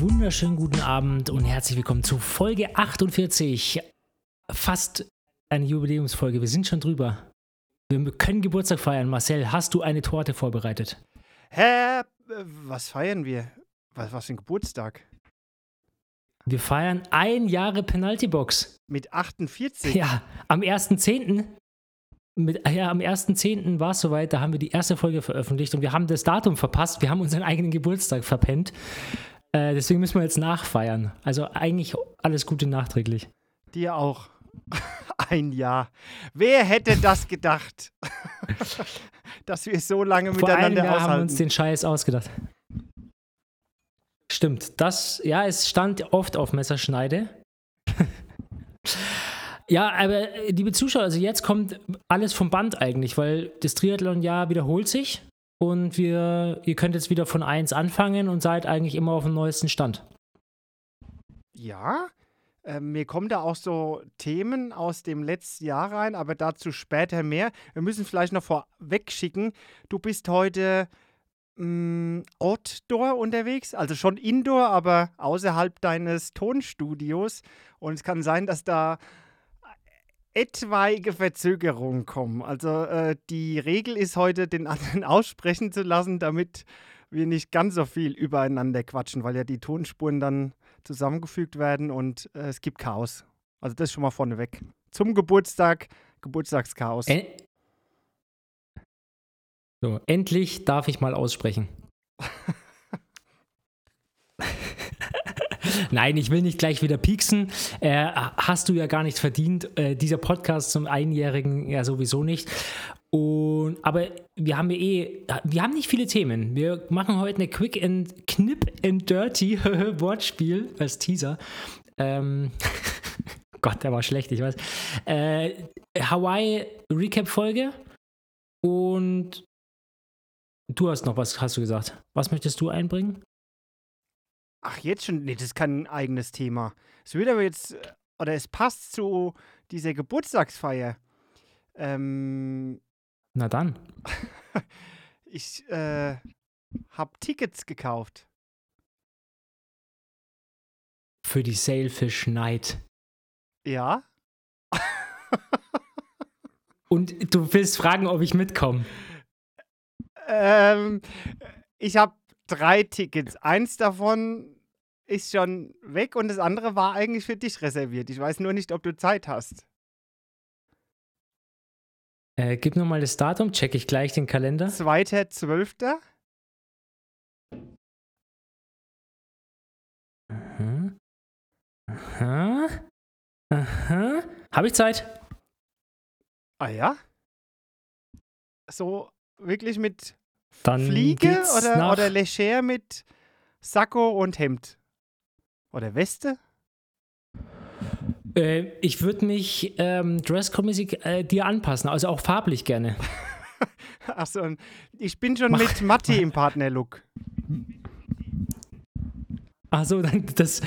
wunderschönen guten Abend und herzlich willkommen zu Folge 48. Fast eine Jubiläumsfolge. Wir sind schon drüber. Wir können Geburtstag feiern. Marcel, hast du eine Torte vorbereitet? Hä? Was feiern wir? Was, was für ein Geburtstag? Wir feiern ein Jahre Penaltybox. Mit 48? Ja, am 1.10. Mit, ja, am 1.10. war es soweit, da haben wir die erste Folge veröffentlicht und wir haben das Datum verpasst. Wir haben unseren eigenen Geburtstag verpennt. Äh, deswegen müssen wir jetzt nachfeiern. Also eigentlich alles Gute nachträglich. Dir auch. Ein Jahr. Wer hätte das gedacht? Dass wir so lange Vor miteinander einem Jahr aushalten. haben wir uns den Scheiß ausgedacht. Stimmt, das, ja, es stand oft auf Messerschneide. ja, aber äh, liebe Zuschauer, also jetzt kommt alles vom Band eigentlich, weil das Triathlon-Jahr wiederholt sich und wir, ihr könnt jetzt wieder von 1 anfangen und seid eigentlich immer auf dem neuesten Stand. Ja, äh, mir kommen da auch so Themen aus dem letzten Jahr rein, aber dazu später mehr. Wir müssen vielleicht noch vorweg schicken, du bist heute mh, Outdoor unterwegs, also schon Indoor, aber außerhalb deines Tonstudios. Und es kann sein, dass da etwaige Verzögerungen kommen. Also äh, die Regel ist heute, den anderen aussprechen zu lassen, damit wir nicht ganz so viel übereinander quatschen, weil ja die Tonspuren dann zusammengefügt werden und äh, es gibt Chaos. Also das schon mal vorneweg. Zum Geburtstag, Geburtstagschaos. En so, endlich darf ich mal aussprechen. Nein, ich will nicht gleich wieder pieksen. Äh, hast du ja gar nicht verdient. Äh, dieser Podcast zum Einjährigen ja sowieso nicht. Und, aber wir haben ja eh, wir haben nicht viele Themen. Wir machen heute eine Quick and Knip and Dirty Wortspiel als Teaser. Ähm, Gott, der war schlecht, ich weiß. Äh, Hawaii Recap Folge und du hast noch was, hast du gesagt. Was möchtest du einbringen? Ach, jetzt schon? Nee, das ist kein eigenes Thema. Es wird aber jetzt, oder es passt zu dieser Geburtstagsfeier. Ähm, Na dann. ich äh, habe Tickets gekauft. Für die Sailfish Night. Ja. Und du willst fragen, ob ich mitkomme. Ähm, ich habe drei Tickets. Eins davon ist schon weg und das andere war eigentlich für dich reserviert. Ich weiß nur nicht, ob du Zeit hast. Äh, gib nochmal das Datum, check ich gleich den Kalender. 2.12. Aha. Aha. Aha. Habe ich Zeit? Ah ja? So wirklich mit Dann Fliege oder, oder leger mit Sakko und Hemd? Oder Weste? äh, ich würde mich ähm, dresscode-mäßig äh, dir anpassen, also auch farblich gerne. Achso, ich bin schon Mach- mit Matti im Partnerlook. Achso, dann das.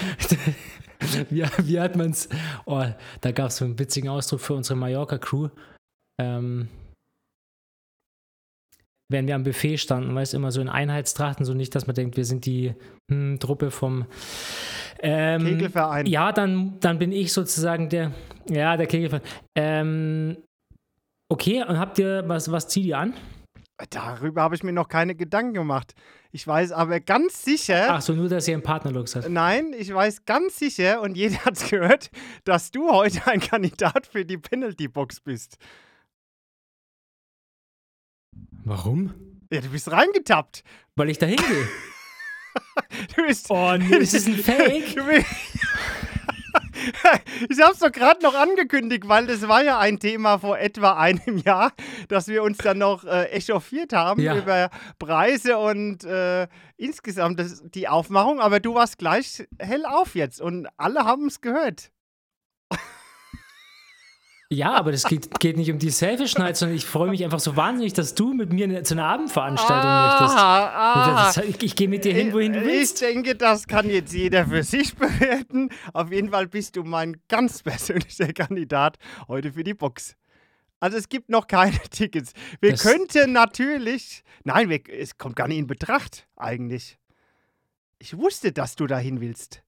wie, wie hat man's? Oh, da gab es so einen witzigen Ausdruck für unsere Mallorca-Crew. Ähm, wenn wir am Buffet standen, weißt immer so in Einheitstrachten, so nicht, dass man denkt, wir sind die hm, Truppe vom ähm, Kegelverein. Ja, dann, dann bin ich sozusagen der, ja, der Kegelverein. Ähm, okay, und habt ihr, was, was zieht ihr an? Darüber habe ich mir noch keine Gedanken gemacht. Ich weiß aber ganz sicher. Ach so, nur, dass ihr einen Partnerlook seid. Nein, ich weiß ganz sicher, und jeder hat es gehört, dass du heute ein Kandidat für die Penalty-Box bist. Warum? Ja, du bist reingetappt. Weil ich da hingehe. Du bist. Oh nee, das ist ein Fake. Ich hab's doch gerade noch angekündigt, weil das war ja ein Thema vor etwa einem Jahr, dass wir uns dann noch äh, echauffiert haben Ja. über Preise und äh, insgesamt das, die Aufmachung. Aber du warst gleich hell auf jetzt und alle haben es gehört. Ja, aber das geht, geht nicht um die Selfish Night, sondern ich freue mich einfach so wahnsinnig, dass du mit mir zu einer Abendveranstaltung möchtest. ah. Das, ich ich gehe mit dir hin, wohin du Ich willst. denke, das kann jetzt jeder für sich bewerten. Auf jeden Fall bist du mein ganz persönlicher Kandidat heute für die Box. Also es gibt noch keine Tickets. Wir Das- könnten natürlich, nein, wir, es kommt gar nicht in Betracht eigentlich. Ich wusste, dass du dahin willst.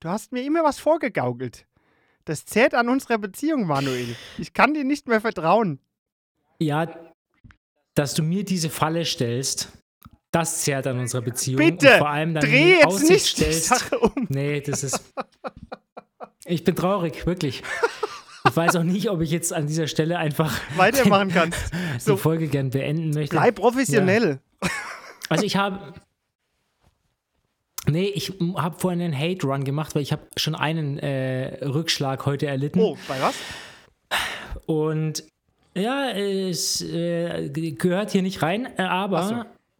Du hast mir immer was vorgegaukelt. Das zehrt an unserer Beziehung, Manuel. Ich kann dir nicht mehr vertrauen. Ja, dass du mir diese Falle stellst, das zehrt an unserer Beziehung. Bitte, und vor allem dann dreh jetzt Aussicht nicht die stellst. Sache um. Nee, das ist. Ich bin traurig, wirklich. Ich weiß auch nicht, ob ich jetzt an dieser Stelle einfach Weitermachen die So, Folge gern beenden möchte. bleib professionell. Also ich habe. Nee, ich habe vorhin einen Hate-Run gemacht, weil ich habe schon einen äh, Rückschlag heute erlitten. Oh, bei was? Und ja, es äh, gehört hier nicht rein, äh, aber so.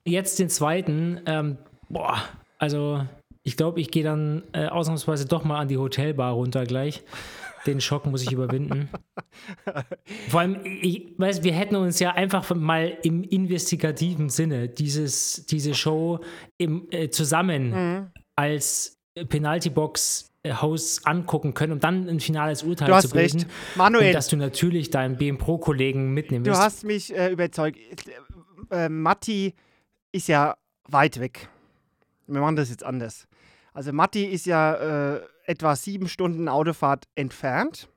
jetzt den zweiten, ähm, boah, also ich glaube, ich gehe dann äh, ausnahmsweise doch mal an die Hotelbar runter gleich. Den Schock muss ich überwinden. Vor allem, ich weiß, wir hätten uns ja einfach mal im investigativen Sinne dieses, diese Show im, äh, zusammen Mhm. als Penalty-Box-Host angucken können, um dann ein finales Urteil Du hast zu bilden. recht. Manuel, Und dass du natürlich deinen BM Pro-Kollegen mitnehmen du wirst. hast mich äh, überzeugt. Äh, Matti ist ja weit weg. Wir machen das jetzt anders. Also Matti ist ja äh, etwa sieben Stunden Autofahrt entfernt.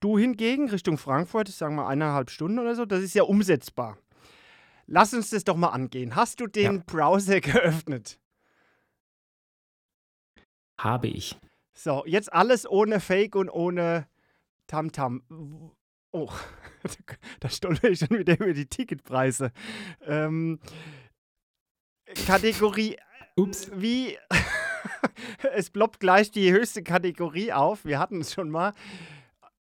Du hingegen Richtung Frankfurt, sagen wir eineinhalb Stunden oder so, das ist ja umsetzbar. Lass uns das doch mal angehen. Hast du den Ja. Browser geöffnet? Habe ich. So, jetzt alles ohne Fake und ohne Tamtam. Oh, da stolper ich schon wieder über die Ticketpreise. Ähm, Kategorie, Ups. wie, es ploppt gleich die höchste Kategorie auf. Wir hatten es schon mal.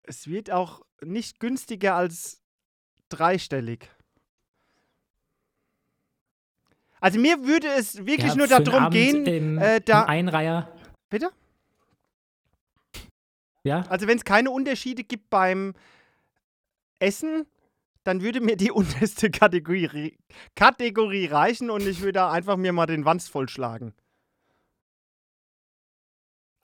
Es wird auch nicht günstiger als dreistellig. Also mir würde es wirklich Ja, nur darum gehen, Im, äh, da- Einreiher. Bitte? Ja, Also wenn es keine Unterschiede gibt beim Essen, dann würde mir die unterste Kategorie, Kategorie reichen und ich würde einfach mir mal den Wanst vollschlagen.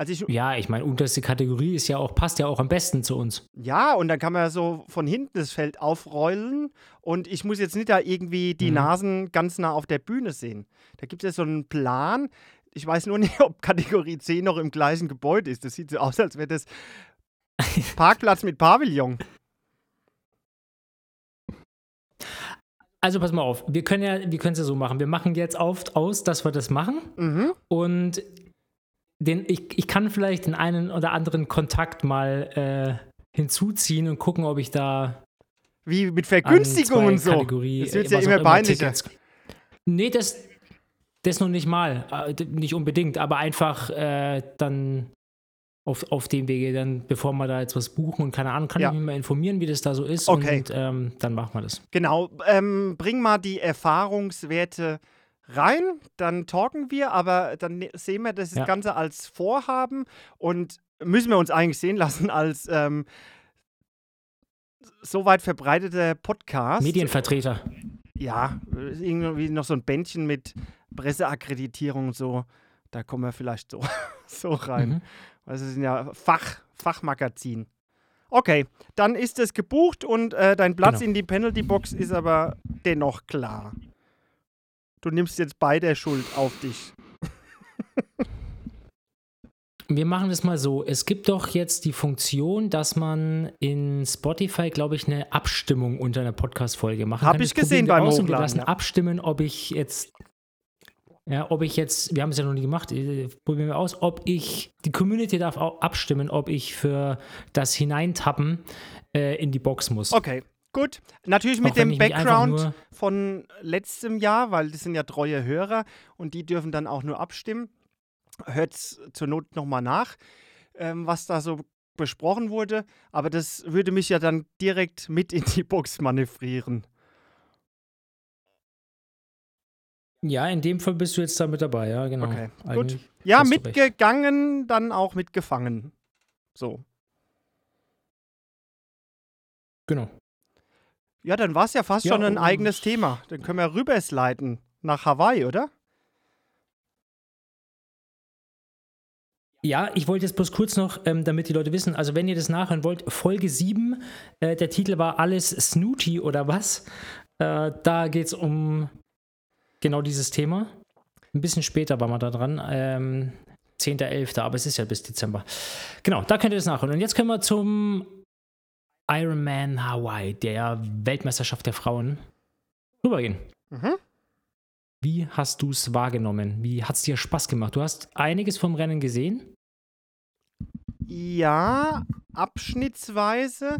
Also ich, ja, ich meine, unterste Kategorie ist ja auch, passt ja auch am besten zu uns. ja, und dann kann man so von hinten das Feld aufrollen und ich muss jetzt nicht da irgendwie die Mhm. Nasen ganz nah auf der Bühne sehen. Da gibt es ja so einen Plan. Ich weiß nur nicht, ob Kategorie 10 noch im gleichen Gebäude ist. Das sieht so aus, als wäre das Parkplatz mit Pavillon. Also pass mal auf, wir können ja, wir können es ja so machen. Wir machen jetzt auf, aus, dass wir das machen Mhm. und den, ich, ich kann vielleicht den einen oder anderen Kontakt mal äh, hinzuziehen und gucken, ob ich da Wie mit an Vergünstigung zwei und so. Kategorie, Das wird ja immer peinlicher. Nee, das, das noch nicht mal. Äh, Nicht unbedingt, aber einfach äh, dann auf, auf dem Wege, dann bevor wir da jetzt was buchen und keine Ahnung, kann Ja. ich mich mal informieren, wie das da so ist Okay. und ähm, dann machen wir das. Genau, ähm, bring mal die Erfahrungswerte rein, dann talken wir, aber dann ne- sehen wir das Ja. Ganze als Vorhaben und müssen wir uns eigentlich sehen lassen als ähm, so weit verbreiteter Podcast. Medienvertreter. Ja, irgendwie noch so ein Bändchen mit Presseakkreditierung und so, da kommen wir vielleicht so, so rein. Mhm. Also es sind ja Fach, Fachmagazin. Okay, dann ist es gebucht und äh, dein Platz Genau. in die Penalty-Box ist aber dennoch klar. Du nimmst jetzt beide Schuld auf dich. Wir machen das mal so. Es gibt doch jetzt die Funktion, dass man in Spotify, glaube ich, eine Abstimmung unter einer Podcast-Folge machen Hab kann. ich Das gesehen beim aus und Wir Hochladen, lassen ja. abstimmen, ob ich jetzt, ja, ob ich jetzt, wir haben es ja noch nie gemacht, äh, probieren wir aus, ob ich, die Community darf auch abstimmen, ob ich für das Hineintappen äh, in die Box muss. Okay, gut. Natürlich mit dem Background von letztem Jahr, weil das sind ja treue Hörer und die dürfen dann auch nur abstimmen. Hört zur Not nochmal nach, ähm, was da so besprochen wurde. Aber das würde mich ja dann direkt mit in die Box manövrieren. Ja, in dem Fall bist du jetzt da mit dabei, ja, genau. Okay, gut. Eigentlich Ja, du recht. mitgegangen, dann auch mitgefangen. So. Genau. Ja, dann war es ja fast Ja, schon ein eigenes Thema. Dann können wir rübersliden nach Hawaii, oder? Ja, ich wollte jetzt bloß kurz noch, ähm, damit die Leute wissen, also wenn ihr das nachhören wollt, Folge 7, äh, der Titel war Alles Snooty oder was? Äh, da geht es um genau dieses Thema. Ein bisschen später waren wir da dran. Ähm, 10.11., aber es ist ja bis Dezember. Genau, da könnt ihr das nachholen. Und jetzt können wir zum Ironman Hawaii, der Weltmeisterschaft der Frauen, rübergehen. Mhm. Wie hast du es wahrgenommen? Wie hat es dir Spaß gemacht? Du hast einiges vom Rennen gesehen? Ja, abschnittsweise.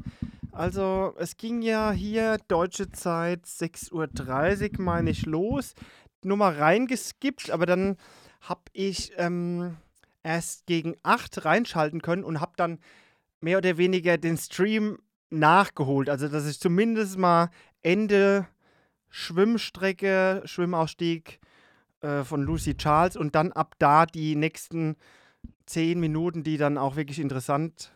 Also es ging ja hier deutsche Zeit 6.30 Uhr, meine ich, los. Nur mal reingeskippt, aber dann habe ich ähm, erst gegen 8 reinschalten können und habe dann mehr oder weniger den Stream nachgeholt. Also dass ich zumindest mal Ende Schwimmstrecke, Schwimmausstieg äh, von Lucy Charles und dann ab da die nächsten 10 Minuten, die dann auch wirklich interessant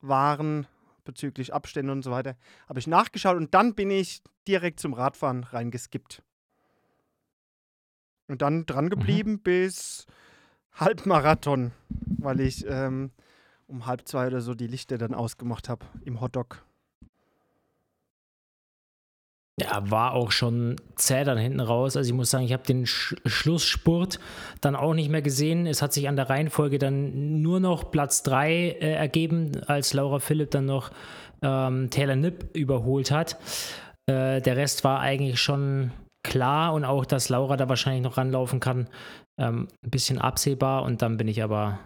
waren bezüglich Abstände und so weiter, habe ich nachgeschaut und dann bin ich direkt zum Radfahren reingeskippt. Und dann dran geblieben mhm. bis Halbmarathon, weil ich ähm, um halb zwei oder so die Lichter dann ausgemacht habe im Hotdog. Ja, war auch schon zäh dann hinten raus. Also ich muss sagen, ich habe den Sch Schlussspurt dann auch nicht mehr gesehen. Es hat sich an der Reihenfolge dann nur noch Platz 3 äh, ergeben, als Laura Philipp dann noch ähm, Taylor Nipp überholt hat. Äh, der Rest war eigentlich schon klar und auch, dass Laura da wahrscheinlich noch ranlaufen kann, ähm, ein bisschen absehbar. Und dann bin ich aber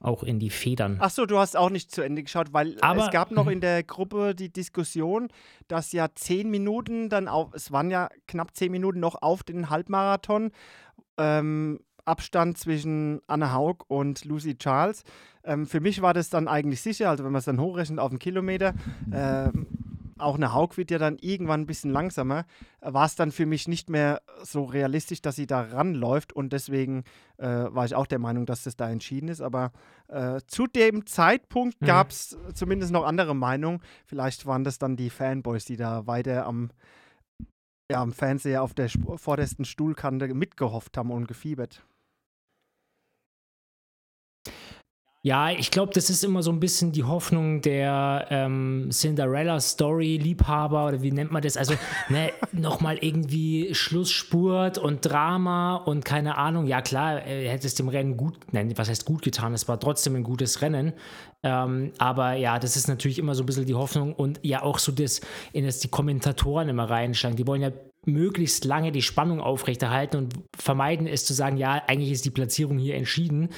auch in die Federn. Ach so, du hast auch nicht zu Ende geschaut, weil Aber, es gab noch in der Gruppe die Diskussion, dass ja zehn Minuten dann auf, es waren ja knapp zehn Minuten noch auf den Halbmarathon. Ähm, Abstand zwischen Anna Haug und Lucy Charles. Ähm, für mich war das dann eigentlich sicher, also wenn man es dann hochrechnet auf einen Kilometer, ähm, auch eine Haug wird ja dann irgendwann ein bisschen langsamer, war es dann für mich nicht mehr so realistisch, dass sie da ranläuft und deswegen äh, war ich auch der Meinung, dass das da entschieden ist. Aber äh, zu dem Zeitpunkt mhm. gab es zumindest noch andere Meinungen. Vielleicht waren das dann die Fanboys, die da weiter am, ja, am Fernseher auf der vordersten Stuhlkante mitgehofft haben und gefiebert. Ja, ich glaube, das ist immer so ein bisschen die Hoffnung der ähm, Cinderella-Story-Liebhaber oder wie nennt man das? Also, ne, nochmal irgendwie Schlussspurt und Drama und keine Ahnung. Ja, klar, er hätte es dem Rennen gut, nein, was heißt gut getan? Es war trotzdem ein gutes Rennen. Ähm, aber ja, das ist natürlich immer so ein bisschen die Hoffnung und ja auch so das, in das die Kommentatoren immer reinschlagen. Die wollen ja möglichst lange die Spannung aufrechterhalten und vermeiden es zu sagen, ja, eigentlich ist die Platzierung hier entschieden.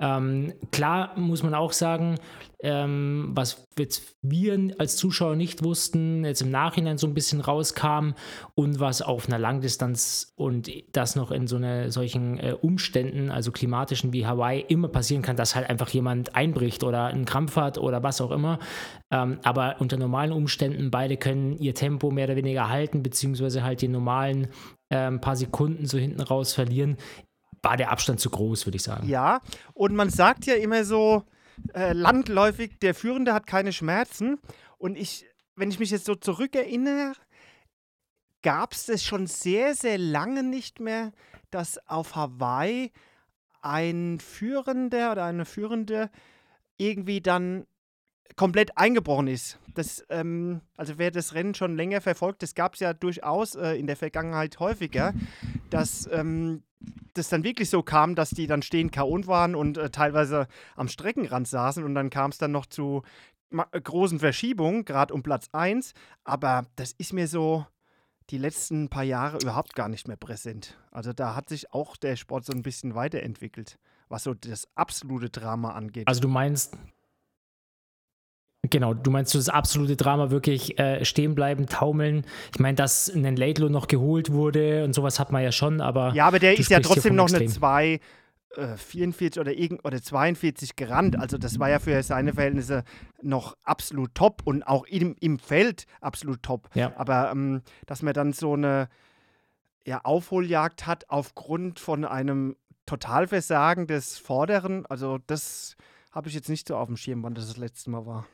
Ähm, klar muss man auch sagen, ähm, was jetzt wir als Zuschauer nicht wussten, jetzt im Nachhinein so ein bisschen rauskam und was auf einer Langdistanz und das noch in so eine, solchen äh, Umständen, also klimatischen wie Hawaii, immer passieren kann, dass halt einfach jemand einbricht oder einen Krampf hat oder was auch immer. Ähm, aber unter normalen Umständen, beide können ihr Tempo mehr oder weniger halten, beziehungsweise halt die normalen äh, paar Sekunden so hinten raus verlieren. War der Abstand zu groß, würde ich sagen. Ja, und man sagt ja immer so, äh, landläufig, der Führende hat keine Schmerzen. Und ich, wenn ich mich jetzt so zurückerinnere, gab es das schon sehr, sehr lange nicht mehr, dass auf Hawaii ein Führender oder eine Führende irgendwie dann komplett eingebrochen ist. Das, ähm, also wer das Rennen schon länger verfolgt, das gab es ja durchaus äh, in der Vergangenheit häufiger, dass ähm, das dann wirklich so kam, dass die dann stehen K.O. waren und äh, teilweise am Streckenrand saßen und dann kam es dann noch zu äh, großen Verschiebungen, gerade um Platz 1. Aber das ist mir so die letzten paar Jahre überhaupt gar nicht mehr präsent. Also da hat sich auch der Sport so ein bisschen weiterentwickelt, was so das absolute Drama angeht. Also du meinst, Genau, du meinst das absolute Drama wirklich äh, stehen bleiben, taumeln. Ich meine, dass ein Laidlow noch geholt wurde und sowas hat man ja schon, aber. Ja, aber der ist ja trotzdem noch Extrem. eine 2. 44 äh, oder, irgend, oder 42 gerannt. Also das war ja für seine Verhältnisse noch absolut top und auch im, im Feld absolut top. Ja. Aber ähm, dass man dann so eine ja, Aufholjagd hat aufgrund von einem Totalversagen des Vorderen, also das habe ich jetzt nicht so auf dem Schirm, wann das das letzte Mal war.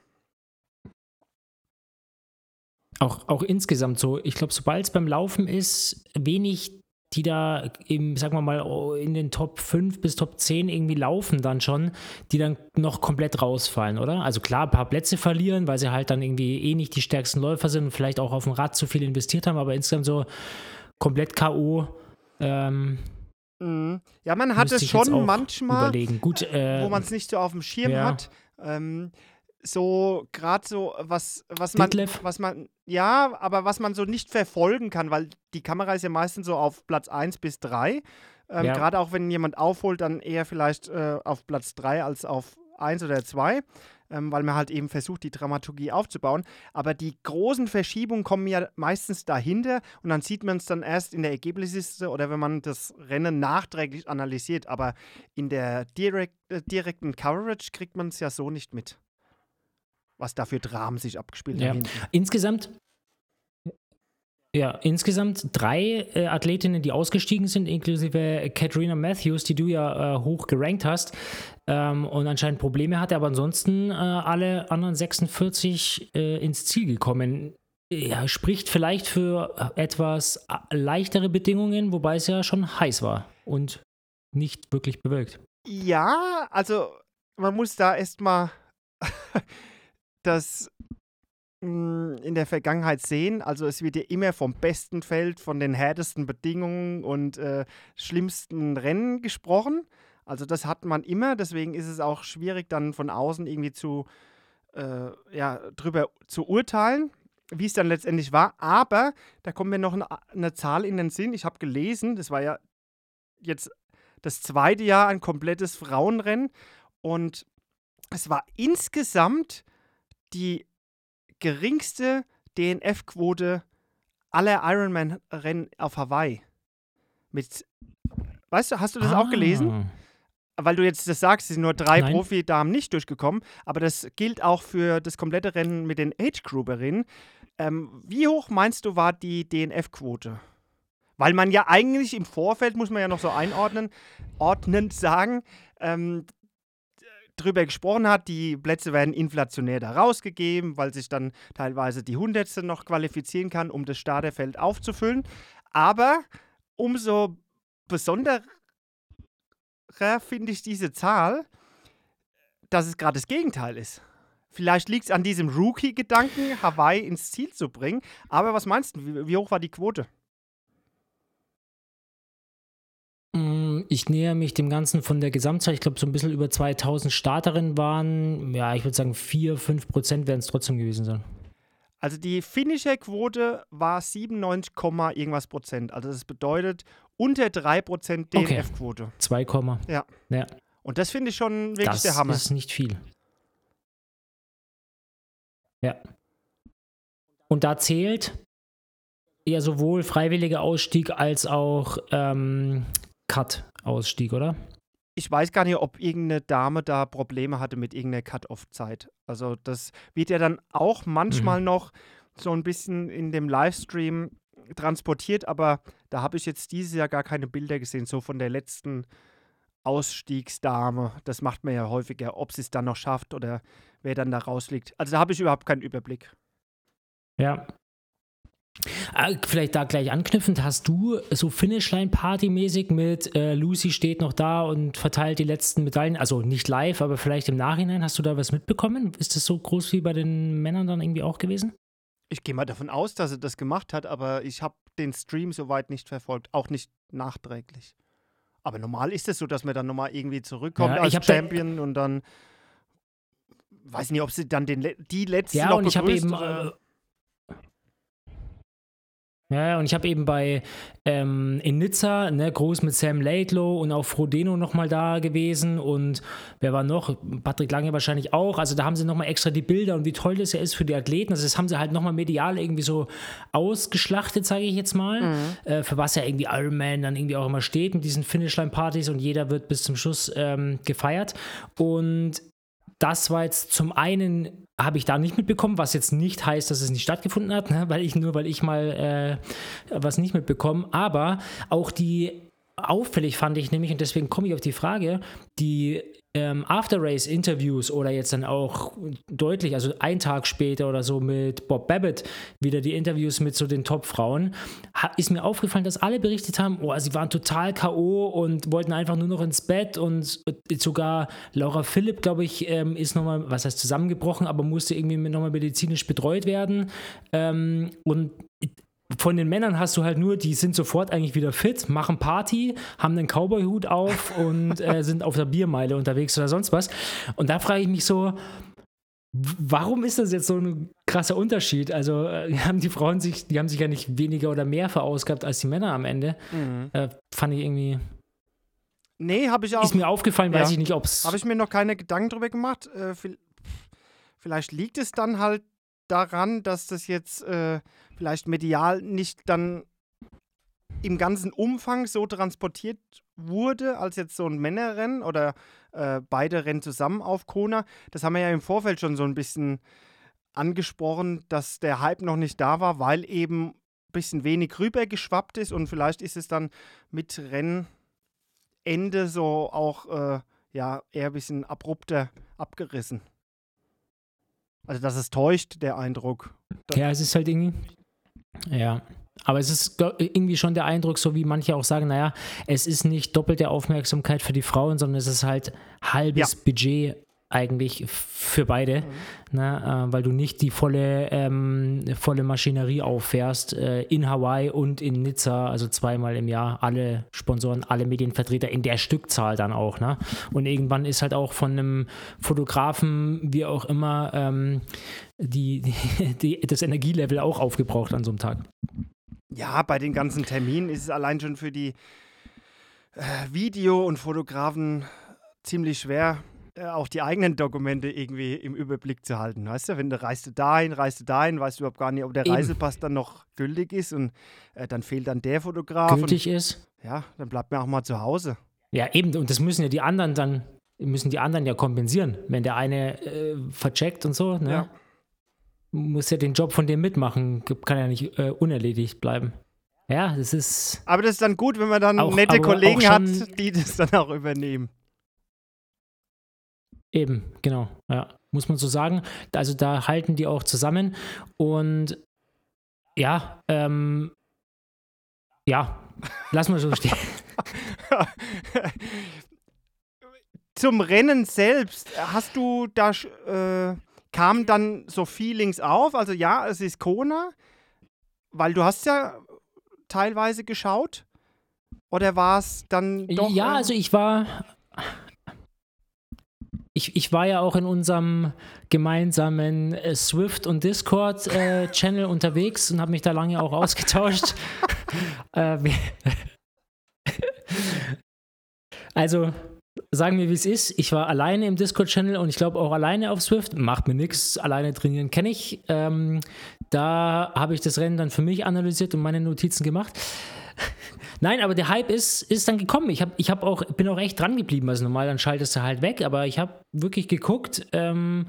Auch, auch insgesamt so, ich glaube, sobald es beim Laufen ist, wenig, die da eben, sagen wir mal, in den Top 5 bis Top 10 irgendwie laufen dann schon, die dann noch komplett rausfallen, oder? Also klar, ein paar Plätze verlieren, weil sie halt dann irgendwie eh nicht die stärksten Läufer sind und vielleicht auch auf dem Rad zu viel investiert haben, aber insgesamt so komplett K.O. Ähm, Mhm. Ja, man hat es schon manchmal, überlegen. Gut, äh, wo man es nicht so auf dem Schirm ja. hat. Ähm, so gerade so was was man Detlef. was man ja, aber was man so nicht verfolgen kann, weil die Kamera ist ja meistens so auf Platz 1 bis 3. Ähm, ja. Gerade auch wenn jemand aufholt, dann eher vielleicht äh, auf Platz 3 als auf 1 oder 2, ähm, weil man halt eben versucht, die Dramaturgie aufzubauen. Aber die großen Verschiebungen kommen ja meistens dahinter und dann sieht man es dann erst in der Ergebnisliste oder wenn man das Rennen nachträglich analysiert. Aber in der direkt, äh, direkten Coverage kriegt man es ja so nicht mit was da für Dramen sich abgespielt ja. haben. Insgesamt ja, insgesamt drei äh, Athletinnen, die ausgestiegen sind, inklusive Katrina Matthews, die du ja äh, hoch gerankt hast ähm, und anscheinend Probleme hatte, aber ansonsten äh, alle anderen 46 äh, ins Ziel gekommen. Ja, spricht vielleicht für etwas äh, leichtere Bedingungen, wobei es ja schon heiß war und nicht wirklich bewölkt. Ja, also man muss da erstmal das hm, in der Vergangenheit sehen. Also es wird ja immer vom besten Feld, von den härtesten Bedingungen und äh, schlimmsten Rennen gesprochen. Also das hat man immer, deswegen ist es auch schwierig dann von außen irgendwie zu äh, ja, drüber zu urteilen, wie es dann letztendlich war. Aber da kommt mir noch eine, eine Zahl in den Sinn. Ich habe gelesen, das war ja jetzt das zweite Jahr ein komplettes Frauenrennen und es war insgesamt die geringste DNF-Quote aller Ironman-Rennen auf Hawaii. Mit, weißt du, hast du das ah. auch gelesen? Ah. Weil du jetzt das sagst, es sind nur drei Profi-Damen nicht durchgekommen, aber das gilt auch für das komplette Rennen mit den Age-Grouperinnen. Ähm, wie hoch meinst du war die DNF-Quote? Weil man ja eigentlich im Vorfeld, muss man ja noch so einordnen, ordnend sagen, ähm, drüber gesprochen hat, die Plätze werden inflationär da rausgegeben, weil sich dann teilweise die Hundertste noch qualifizieren kann, um das Starterfeld aufzufüllen. Aber umso besonderer finde ich diese Zahl, dass es gerade das Gegenteil ist. Vielleicht liegt es an diesem Rookie-Gedanken, Hawaii ins Ziel zu bringen. Aber was meinst du, wie hoch war die Quote? Ich näher mich dem Ganzen von der Gesamtzahl. Ich glaube, so ein bisschen über 2000 Starterinnen waren. Ja, ich würde sagen, 4, 5 Prozent werden es trotzdem gewesen sein. Also die finnische Quote war 97, irgendwas Prozent. Also das bedeutet unter 3 Prozent DNF-Quote. Okay. 2, ja. ja. Und das finde ich schon wirklich das der Hammer. Das ist nicht viel. Ja. Und da zählt ja sowohl freiwilliger Ausstieg als auch ähm, Cut-Ausstieg, oder? Ich weiß gar nicht, ob irgendeine Dame da Probleme hatte mit irgendeiner Cut-Off-Zeit. Also das wird ja dann auch manchmal mhm. noch so ein bisschen in dem Livestream transportiert, aber da habe ich jetzt dieses Jahr gar keine Bilder gesehen, so von der letzten Ausstiegsdame. Das macht man ja häufiger, ob sie es dann noch schafft oder wer dann da rausfliegt. Also da habe ich überhaupt keinen Überblick. Ja, vielleicht da gleich anknüpfend, hast du so Finishline-Party-mäßig mit äh, Lucy steht noch da und verteilt die letzten Medaillen, also nicht live, aber vielleicht im Nachhinein, hast du da was mitbekommen? Ist das so groß wie bei den Männern dann irgendwie auch gewesen? Ich gehe mal davon aus, dass er das gemacht hat, aber ich habe den Stream soweit nicht verfolgt, auch nicht nachträglich. Aber normal ist es so, dass man dann nochmal irgendwie zurückkommt ja, als Champion und dann weiß nicht, ob sie dann den, die letzten ja, noch und ich habe eben äh, ja, und ich habe eben bei ähm, in Nizza, ne, groß mit Sam Laidlow und auch Frodeno nochmal da gewesen und wer war noch? Patrick Lange wahrscheinlich auch. Also da haben sie nochmal extra die Bilder und wie toll das ja ist für die Athleten. Also das haben sie halt nochmal medial irgendwie so ausgeschlachtet, sage ich jetzt mal, mhm. äh, für was ja irgendwie Ironman dann irgendwie auch immer steht mit diesen Finishline-Partys und jeder wird bis zum Schluss ähm, gefeiert. Und das war jetzt zum einen habe ich da nicht mitbekommen, was jetzt nicht heißt, dass es nicht stattgefunden hat, ne? weil ich nur weil ich mal äh, was nicht mitbekommen. Aber auch die auffällig fand ich nämlich, und deswegen komme ich auf die Frage, die ähm, After-Race-Interviews oder jetzt dann auch deutlich, also ein Tag später oder so mit Bob Babbitt, wieder die Interviews mit so den Top-Frauen, ist mir aufgefallen, dass alle berichtet haben, oh, sie waren total K.O. und wollten einfach nur noch ins Bett und sogar Laura Philipp, glaube ich, ähm, ist nochmal, was heißt zusammengebrochen, aber musste irgendwie nochmal medizinisch betreut werden. Ähm, und von den Männern hast du halt nur, die sind sofort eigentlich wieder fit, machen Party, haben einen Cowboy-Hut auf und äh, sind auf der Biermeile unterwegs oder sonst was. Und da frage ich mich so, warum ist das jetzt so ein krasser Unterschied? Also äh, haben die Frauen sich, die haben sich ja nicht weniger oder mehr verausgabt als die Männer am Ende. Mhm. Äh, fand ich irgendwie. Nee, habe ich auch. Ist mir aufgefallen, ja. weiß ich nicht, ob es. Habe ich mir noch keine Gedanken drüber gemacht. Äh, vielleicht liegt es dann halt daran, dass das jetzt äh, vielleicht medial nicht dann im ganzen Umfang so transportiert wurde, als jetzt so ein Männerrennen oder äh, beide Rennen zusammen auf Kona. Das haben wir ja im Vorfeld schon so ein bisschen angesprochen, dass der Hype noch nicht da war, weil eben ein bisschen wenig rübergeschwappt ist und vielleicht ist es dann mit Rennende so auch äh, ja, eher ein bisschen abrupter abgerissen. Also, dass es täuscht, der Eindruck. Ja, es ist halt irgendwie. Ja. Aber es ist irgendwie schon der Eindruck, so wie manche auch sagen, naja, es ist nicht doppelte Aufmerksamkeit für die Frauen, sondern es ist halt halbes ja. Budget eigentlich für beide, mhm. ne, äh, weil du nicht die volle, ähm, volle Maschinerie auffährst. Äh, in Hawaii und in Nizza, also zweimal im Jahr, alle Sponsoren, alle Medienvertreter in der Stückzahl dann auch. Ne? Und irgendwann ist halt auch von einem Fotografen, wie auch immer, ähm, die, die, das Energielevel auch aufgebraucht an so einem Tag. Ja, bei den ganzen Terminen ist es allein schon für die äh, Video- und Fotografen ziemlich schwer, auch die eigenen Dokumente irgendwie im Überblick zu halten. Weißt du, wenn du reist du dahin, reist du dahin, weißt du überhaupt gar nicht, ob der Eben. Reisepass dann noch gültig ist und äh, dann fehlt dann der Fotograf. Gültig und, ist. Ja, dann bleibt mir auch mal zu Hause. Ja, eben, und das müssen ja die anderen dann, müssen die anderen ja kompensieren, wenn der eine äh, vercheckt und so, ne? Ja. Muss ja den Job von dem mitmachen, kann ja nicht äh, unerledigt bleiben. Ja, das ist. Aber das ist dann gut, wenn man dann auch, nette Kollegen hat, die das dann auch übernehmen. Eben, genau. Ja, muss man so sagen. Also da halten die auch zusammen. Und ja, ähm, ja, lass mal so stehen. Zum Rennen selbst, hast du da, äh, kamen dann so Feelings auf? Also ja, es ist Kona, weil du hast ja teilweise geschaut. Oder war es dann doch? Ja, also ich war, ich, ich war ja auch in unserem gemeinsamen äh, Swift und Discord äh, Channel unterwegs und habe mich da lange auch ausgetauscht. äh, also sagen wir, wie es ist. Ich war alleine im Discord-Channel und ich glaube auch alleine auf Swift. Macht mir nichts. Alleine trainieren kenne ich. Ähm, da habe ich das Rennen dann für mich analysiert und meine Notizen gemacht. Nein, aber der Hype ist, ist dann gekommen. Ich, hab, ich hab auch, bin auch echt dran geblieben. Also normal, dann schaltest du halt weg, aber ich habe wirklich geguckt. Ähm,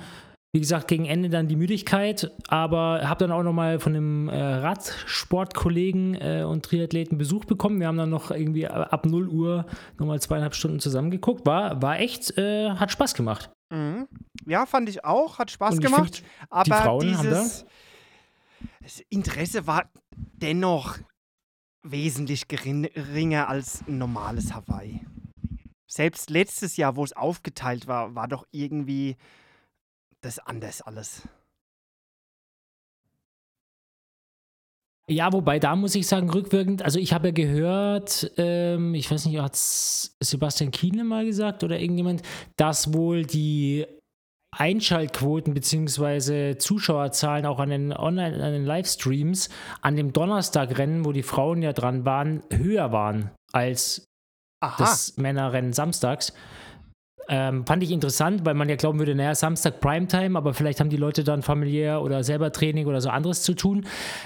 wie gesagt, gegen Ende dann die Müdigkeit, aber habe dann auch nochmal von einem äh, Radsportkollegen äh, und Triathleten Besuch bekommen. Wir haben dann noch irgendwie ab 0 Uhr nochmal zweieinhalb Stunden zusammengeguckt. War, war echt, äh, hat Spaß gemacht. Mhm. Ja, fand ich auch, hat Spaß gemacht. Find, aber die Frauen dieses Interesse war dennoch wesentlich geringer als normales Hawaii. Selbst letztes Jahr, wo es aufgeteilt war, war doch irgendwie das anders alles. Ja, wobei da muss ich sagen, rückwirkend, also ich habe ja gehört, ähm, ich weiß nicht, hat Sebastian Kiene mal gesagt oder irgendjemand, dass wohl die Einschaltquoten bzw. Zuschauerzahlen auch an den Online, an den Livestreams an dem Donnerstagrennen, wo die Frauen ja dran waren, höher waren als Aha. das Männerrennen samstags. Ähm, fand ich interessant, weil man ja glauben würde, naja, Samstag Primetime, aber vielleicht haben die Leute dann familiär oder selber Training oder so anderes zu tun.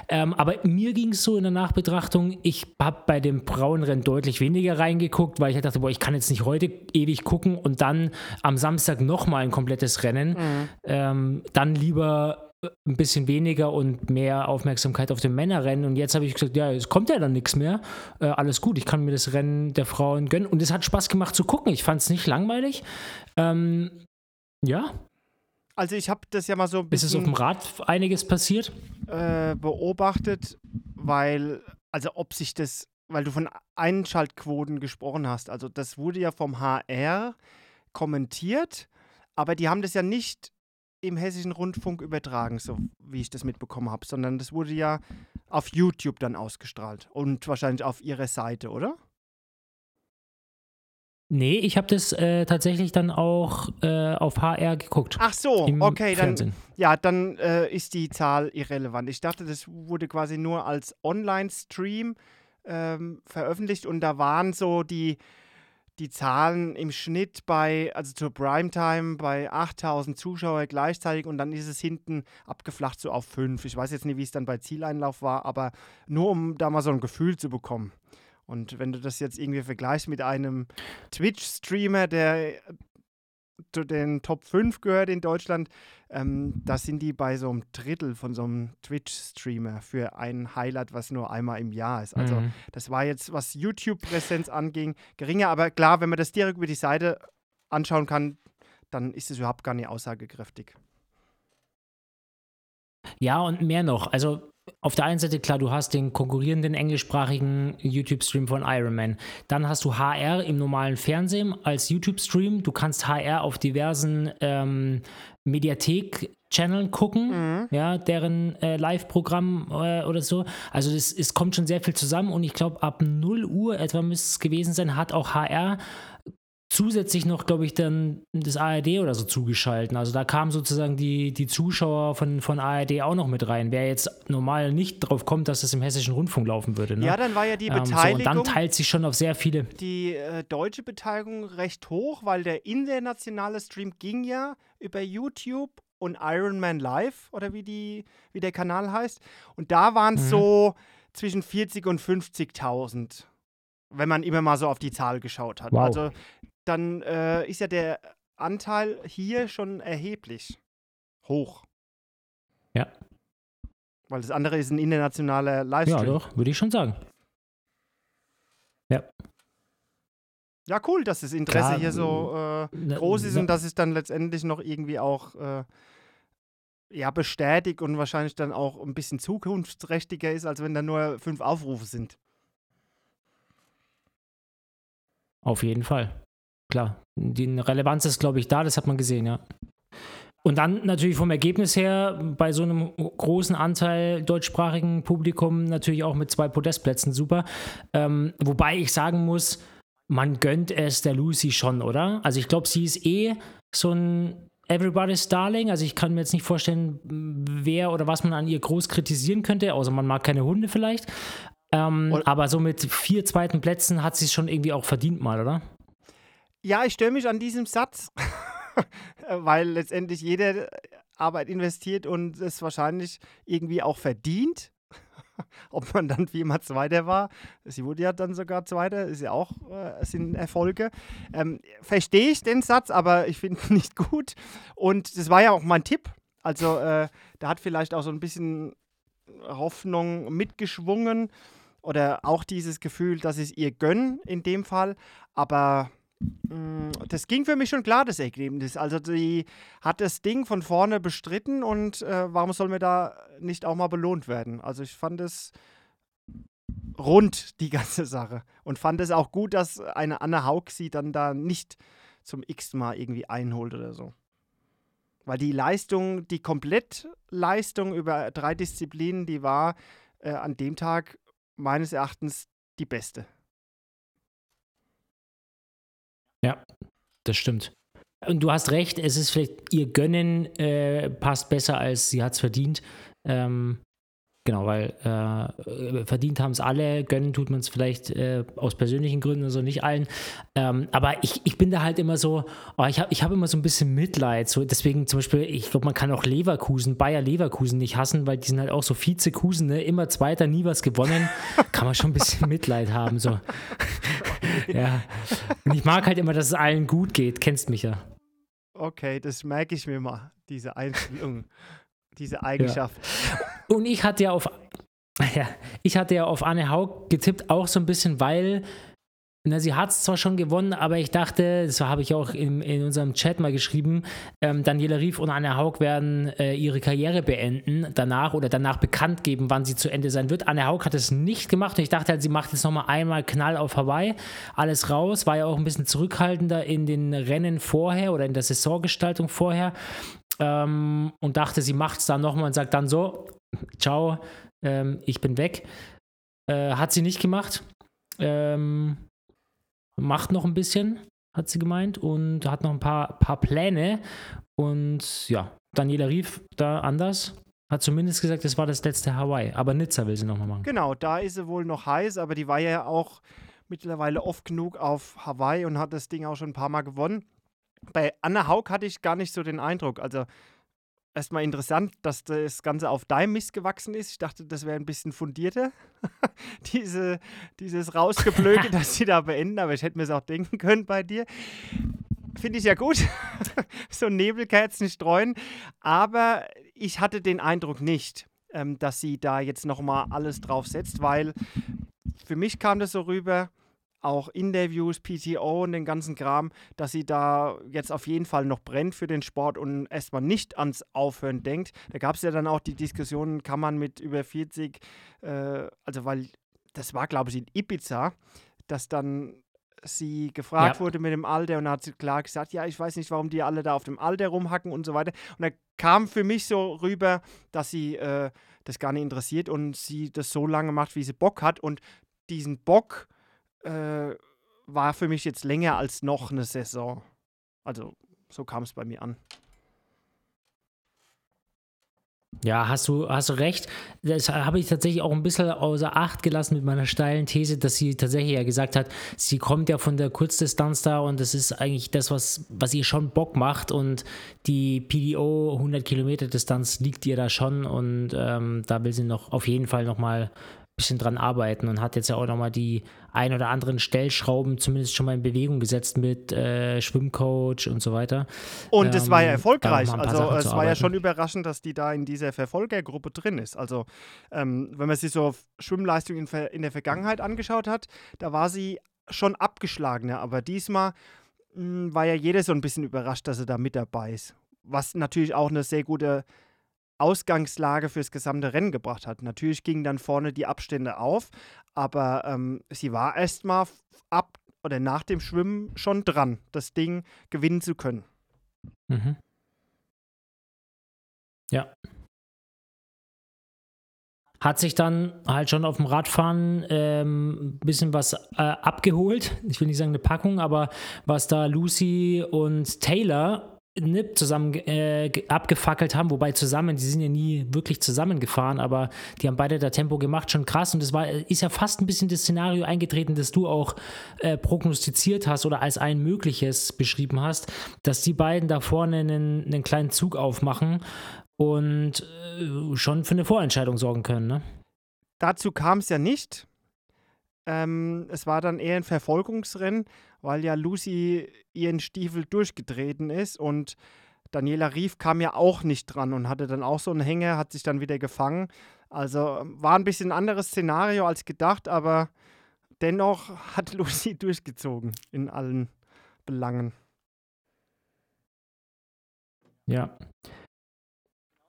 Ähm, aber mir ging es so in der Nachbetrachtung, ich habe bei dem Frauenrennen deutlich weniger reingeguckt, weil ich halt dachte, boah, ich kann jetzt nicht heute ewig gucken und dann am Samstag nochmal ein komplettes Rennen. Mhm. Ähm, dann lieber ein bisschen weniger und mehr Aufmerksamkeit auf den Männerrennen. Und jetzt habe ich gesagt, ja, es kommt ja dann nichts mehr. Äh, alles gut, ich kann mir das Rennen der Frauen gönnen. Und es hat Spaß gemacht zu gucken. Ich fand es nicht langweilig. Ähm, ja. Also ich habe das ja mal so ein bisschen... Ist es auf dem Rad einiges passiert? Äh, beobachtet, weil, also ob sich das, weil du von Einschaltquoten gesprochen hast. Also das wurde ja vom HR kommentiert, aber die haben das ja nicht im hessischen Rundfunk übertragen, so wie ich das mitbekommen habe, sondern das wurde ja auf YouTube dann ausgestrahlt und wahrscheinlich auf ihrer Seite, oder? Nee, ich habe das äh, tatsächlich dann auch äh, auf HR geguckt. Ach so, okay, dann, ja, dann äh, ist die Zahl irrelevant. Ich dachte, das wurde quasi nur als Online-Stream ähm, veröffentlicht und da waren so die, die Zahlen im Schnitt bei, also zur Primetime, bei 8000 Zuschauer gleichzeitig und dann ist es hinten abgeflacht so auf 5. Ich weiß jetzt nicht, wie es dann bei Zieleinlauf war, aber nur um da mal so ein Gefühl zu bekommen. Und wenn du das jetzt irgendwie vergleichst mit einem Twitch-Streamer, der zu den Top 5 gehört in Deutschland, ähm, da sind die bei so einem Drittel von so einem Twitch-Streamer für ein Highlight, was nur einmal im Jahr ist. Also mhm. das war jetzt, was YouTube-Präsenz anging, geringer. Aber klar, wenn man das direkt über die Seite anschauen kann, dann ist es überhaupt gar nicht aussagekräftig. Ja, und mehr noch. Also auf der einen Seite, klar, du hast den konkurrierenden englischsprachigen YouTube-Stream von Iron Man. Dann hast du HR im normalen Fernsehen als YouTube-Stream. Du kannst HR auf diversen ähm, Mediathek-Channeln gucken, mhm. ja, deren äh, Live-Programm äh, oder so. Also es kommt schon sehr viel zusammen und ich glaube, ab 0 Uhr etwa müsste es gewesen sein, hat auch HR zusätzlich noch, glaube ich, dann das ARD oder so zugeschalten. Also da kamen sozusagen die, die Zuschauer von, von ARD auch noch mit rein. Wer jetzt normal nicht drauf kommt, dass das im Hessischen Rundfunk laufen würde. Ne? Ja, dann war ja die Beteiligung. Ähm, so, und dann teilt sich schon auf sehr viele. Die äh, deutsche Beteiligung recht hoch, weil der internationale Stream ging ja über YouTube und Iron Man Live oder wie, die, wie der Kanal heißt. Und da waren es mhm. so zwischen 40 und 50.000 wenn man immer mal so auf die Zahl geschaut hat. Wow. Also dann äh, ist ja der Anteil hier schon erheblich hoch. Ja. Weil das andere ist ein internationaler Livestream. Ja, doch, würde ich schon sagen. Ja. Ja, cool, dass das Interesse Klar, hier so äh, groß ist und dass es dann letztendlich noch irgendwie auch äh, ja, bestätigt und wahrscheinlich dann auch ein bisschen zukunftsträchtiger ist, als wenn da nur fünf Aufrufe sind. Auf jeden Fall klar, die Relevanz ist, glaube ich, da, das hat man gesehen, ja. Und dann natürlich vom Ergebnis her bei so einem großen Anteil deutschsprachigen Publikum natürlich auch mit zwei Podestplätzen super. Ähm, wobei ich sagen muss, man gönnt es der Lucy schon, oder? Also ich glaube, sie ist eh so ein Everybody's Darling. Also ich kann mir jetzt nicht vorstellen, wer oder was man an ihr groß kritisieren könnte, außer man mag keine Hunde vielleicht. Ähm, aber so mit vier zweiten Plätzen hat sie es schon irgendwie auch verdient mal, oder? Ja, ich störe mich an diesem Satz, weil letztendlich jeder Arbeit investiert und es wahrscheinlich irgendwie auch verdient. Ob man dann viermal Zweiter war, sie wurde ja dann sogar Zweiter, ist ja auch, äh, sind Erfolge. Ähm, Verstehe ich den Satz, aber ich finde ihn nicht gut. Und das war ja auch mein Tipp. Also äh, da hat vielleicht auch so ein bisschen Hoffnung mitgeschwungen oder auch dieses Gefühl, dass ich es ihr gönne in dem Fall. Aber das ging für mich schon klar, das Ergebnis. Also die hat das Ding von vorne bestritten und äh, warum soll mir da nicht auch mal belohnt werden? Also ich fand es rund, die ganze Sache. Und fand es auch gut, dass eine Anne Haug sie dann da nicht zum x Mal irgendwie einholt oder so. Weil die Leistung, die Komplettleistung über drei Disziplinen, die war äh, an dem Tag meines Erachtens die beste. Ja, das stimmt. Und du hast recht, es ist vielleicht ihr Gönnen äh, passt besser als sie hat es verdient. Ähm, Genau, weil äh, verdient haben es alle, gönnen tut man es vielleicht äh, aus persönlichen Gründen, also nicht allen. Ähm, aber ich, ich bin da halt immer so, oh, ich habe ich hab immer so ein bisschen Mitleid. So, deswegen zum Beispiel, ich glaube, man kann auch Leverkusen, Bayer Leverkusen nicht hassen, weil die sind halt auch so Vizekusen, ne? immer Zweiter, nie was gewonnen. kann man schon ein bisschen Mitleid haben. So. ja. Und ich mag halt immer, dass es allen gut geht. Kennst mich ja. Okay, das merke ich mir mal, diese Einstellung diese Eigenschaft. Ja. Und ich hatte ja auf, ja, ich hatte ja auf Anne Haug getippt, auch so ein bisschen, weil na, sie hat es zwar schon gewonnen, aber ich dachte, das habe ich auch in, in unserem Chat mal geschrieben, ähm, Daniela Rief und Anne Haug werden äh, ihre Karriere beenden danach oder danach bekannt geben, wann sie zu Ende sein wird. Anne Haug hat es nicht gemacht und ich dachte halt, sie macht jetzt nochmal einmal Knall auf Hawaii, alles raus, war ja auch ein bisschen zurückhaltender in den Rennen vorher oder in der Saisongestaltung vorher ähm, und dachte, sie macht es dann nochmal und sagt dann so, ciao, ähm, ich bin weg. Äh, hat sie nicht gemacht. Ähm, macht noch ein bisschen, hat sie gemeint, und hat noch ein paar, paar Pläne. Und ja, Daniela rief da anders. Hat zumindest gesagt, es war das letzte Hawaii. Aber Nizza will sie nochmal machen. Genau, da ist sie wohl noch heiß, aber die war ja auch mittlerweile oft genug auf Hawaii und hat das Ding auch schon ein paar Mal gewonnen. Bei Anna Haug hatte ich gar nicht so den Eindruck. Also erstmal interessant, dass das Ganze auf deinem Mist gewachsen ist. Ich dachte, das wäre ein bisschen fundierter, Diese, dieses Rausgeblöke, das sie da beenden, aber ich hätte mir es auch denken können bei dir. Finde ich ja gut, so Nebelkerzen streuen. Aber ich hatte den Eindruck nicht, ähm, dass sie da jetzt nochmal alles drauf setzt, weil für mich kam das so rüber, auch Interviews, PTO und den ganzen Kram, dass sie da jetzt auf jeden Fall noch brennt für den Sport und erstmal nicht ans Aufhören denkt. Da gab es ja dann auch die Diskussion, kann man mit über 40, äh, also weil das war, glaube ich, in Ibiza, dass dann sie gefragt ja. wurde mit dem Alter und hat sie klar gesagt, ja, ich weiß nicht, warum die alle da auf dem Alter rumhacken und so weiter. Und da kam für mich so rüber, dass sie äh, das gar nicht interessiert und sie das so lange macht, wie sie Bock hat und diesen Bock äh, war für mich jetzt länger als noch eine Saison. Also so kam es bei mir an. Ja, hast du, hast du recht. Das habe ich tatsächlich auch ein bisschen außer Acht gelassen mit meiner steilen These, dass sie tatsächlich ja gesagt hat, sie kommt ja von der Kurzdistanz da und das ist eigentlich das, was, was ihr schon Bock macht und die PDO 100 Kilometer Distanz liegt ihr da schon und ähm, da will sie noch auf jeden Fall nochmal bisschen dran arbeiten und hat jetzt ja auch nochmal die ein oder anderen Stellschrauben zumindest schon mal in Bewegung gesetzt mit äh, Schwimmcoach und so weiter. Und es ähm, war ja erfolgreich. Also es war ja schon überraschend, dass die da in dieser Verfolgergruppe drin ist. Also ähm, wenn man sich so Schwimmleistung in, in, der Vergangenheit angeschaut hat, da war sie schon abgeschlagener. Aber diesmal mh, hm, war ja jeder so ein bisschen überrascht, dass sie da mit dabei ist. Was natürlich auch eine sehr gute Ausgangslage fürs gesamte Rennen gebracht hat. Natürlich gingen dann vorne die Abstände auf, aber ähm, sie war erstmal ab oder nach dem Schwimmen schon dran, das Ding gewinnen zu können. Mhm. Ja. Hat sich dann halt schon auf dem Radfahren ein ähm, bisschen was äh, abgeholt. Ich will nicht sagen eine Packung, aber was da Lucy und Taylor NIP zusammen äh, abgefackelt haben, wobei zusammen, die sind ja nie wirklich zusammengefahren, aber die haben beide da Tempo gemacht, schon krass. Und es war, ist ja fast ein bisschen das Szenario eingetreten, das du auch äh, prognostiziert hast oder als ein mögliches beschrieben hast, dass die beiden da vorne einen, einen kleinen Zug aufmachen und äh, schon für eine Vorentscheidung sorgen können. Ne? Dazu kam es ja nicht. Ähm, es war dann eher ein Verfolgungsrennen, weil ja Lucy ihren Stiefel durchgetreten ist und Daniela Rief kam ja auch nicht dran und hatte dann auch so einen Hänger, hat sich dann wieder gefangen. Also war ein bisschen anderes Szenario als gedacht, aber dennoch hat Lucy durchgezogen in allen Belangen. Ja,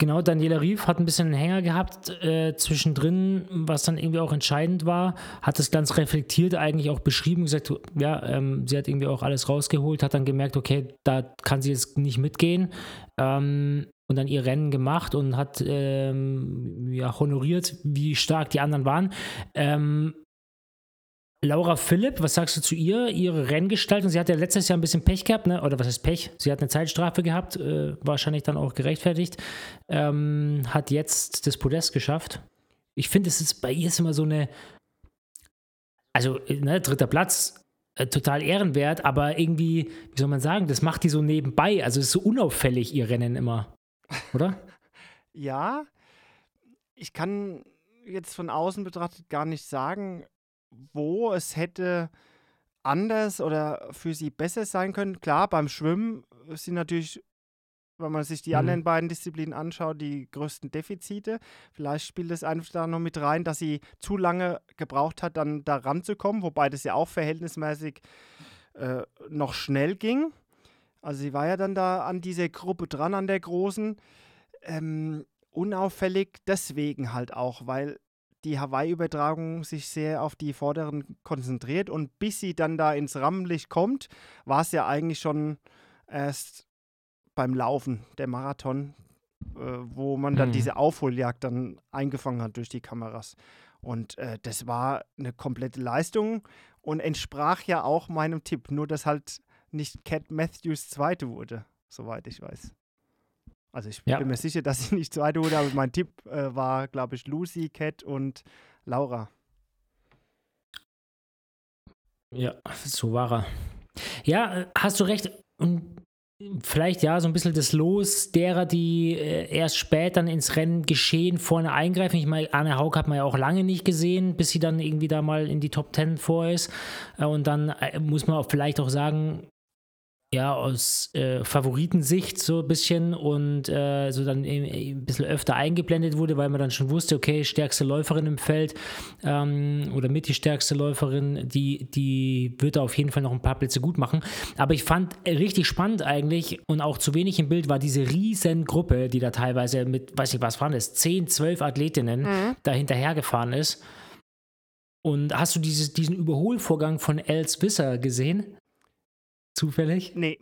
Genau, Daniela Rief hat ein bisschen einen Hänger gehabt äh, zwischendrin, was dann irgendwie auch entscheidend war. Hat es ganz reflektiert eigentlich auch beschrieben, gesagt, ja, ähm, sie hat irgendwie auch alles rausgeholt, hat dann gemerkt, okay, da kann sie jetzt nicht mitgehen. Ähm, und dann ihr Rennen gemacht und hat ähm, ja, honoriert, wie stark die anderen waren. Ähm, Laura Philipp, was sagst du zu ihr, ihre Renngestaltung? Sie hat ja letztes Jahr ein bisschen Pech gehabt, ne? oder was heißt Pech? Sie hat eine Zeitstrafe gehabt, äh, wahrscheinlich dann auch gerechtfertigt. Ähm, hat jetzt das Podest geschafft. Ich finde, es ist bei ihr ist immer so eine, also ne, dritter Platz, äh, total ehrenwert, aber irgendwie, wie soll man sagen, das macht die so nebenbei. Also ist so unauffällig, ihr Rennen immer, oder? ja, ich kann jetzt von außen betrachtet gar nicht sagen, wo es hätte anders oder für sie besser sein können. Klar, beim Schwimmen sind natürlich, wenn man sich die mhm. anderen beiden Disziplinen anschaut, die größten Defizite. Vielleicht spielt es einfach da noch mit rein, dass sie zu lange gebraucht hat, dann da ranzukommen, wobei das ja auch verhältnismäßig äh, noch schnell ging. Also sie war ja dann da an dieser Gruppe dran, an der großen. Ähm, unauffällig deswegen halt auch, weil die Hawaii-Übertragung sich sehr auf die Vorderen konzentriert und bis sie dann da ins Rampenlicht kommt, war es ja eigentlich schon erst beim Laufen, der Marathon. äh, wo man dann Mhm. diese Aufholjagd dann eingefangen hat durch die Kameras. Und äh, das war eine komplette Leistung und entsprach ja auch meinem Tipp, nur dass halt nicht Cat Matthews Zweite wurde, soweit ich weiß. Also ich Ja. bin mir sicher, dass sie nicht Zweite wurde, aber mein Tipp äh, war, glaube ich, Lucy, Cat und Laura. Ja, so war er. Ja, hast du recht. Und vielleicht ja so ein bisschen das Los derer, die äh, erst spät dann ins Rennen geschehen vorne eingreifen. Ich meine, Anne Haug hat man ja auch lange nicht gesehen, bis sie dann irgendwie da mal in die Top 10 vor ist. Äh, und dann äh, muss man auch vielleicht auch sagen, ja, aus äh, Favoritensicht so ein bisschen und äh, so dann ein bisschen öfter eingeblendet wurde, weil man dann schon wusste, okay, stärkste Läuferin im Feld ähm, oder mit die stärkste Läuferin, die, die wird da auf jeden Fall noch ein paar Plätze gut machen. Aber ich fand äh, richtig spannend eigentlich und auch zu wenig im Bild war diese riesen Gruppe, die da teilweise mit, weiß ich was waren das, 10, 12 Athletinnen da hinterhergefahren ist. Und hast du dieses, diesen Überholvorgang von Els Wisser gesehen? Zufällig? Nee,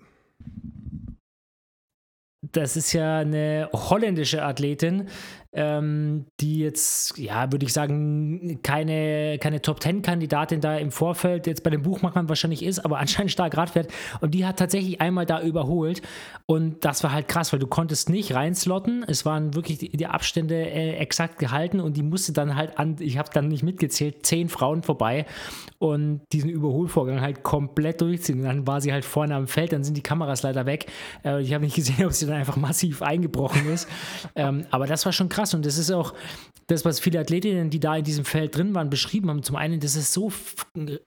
Das ist ja eine holländische Athletin, ähm, die jetzt, ja, würde ich sagen, keine, keine Top-10-Kandidatin da im Vorfeld jetzt bei den Buchmachern wahrscheinlich ist, aber anscheinend stark Rad fährt. Und die hat tatsächlich einmal da überholt. Und das war halt krass, weil du konntest nicht reinslotten. Es waren wirklich die, die Abstände äh, exakt gehalten und die musste dann halt an, ich habe dann nicht mitgezählt, zehn Frauen vorbei und diesen Überholvorgang halt komplett durchziehen. Und dann war sie halt vorne am Feld, dann sind die Kameras leider weg. Äh, ich habe nicht gesehen, ob sie dann einfach massiv eingebrochen ist. ähm, aber das war schon krass und das ist auch das, was viele Athletinnen, die da in diesem Feld drin waren, beschrieben haben. Zum einen, das ist so,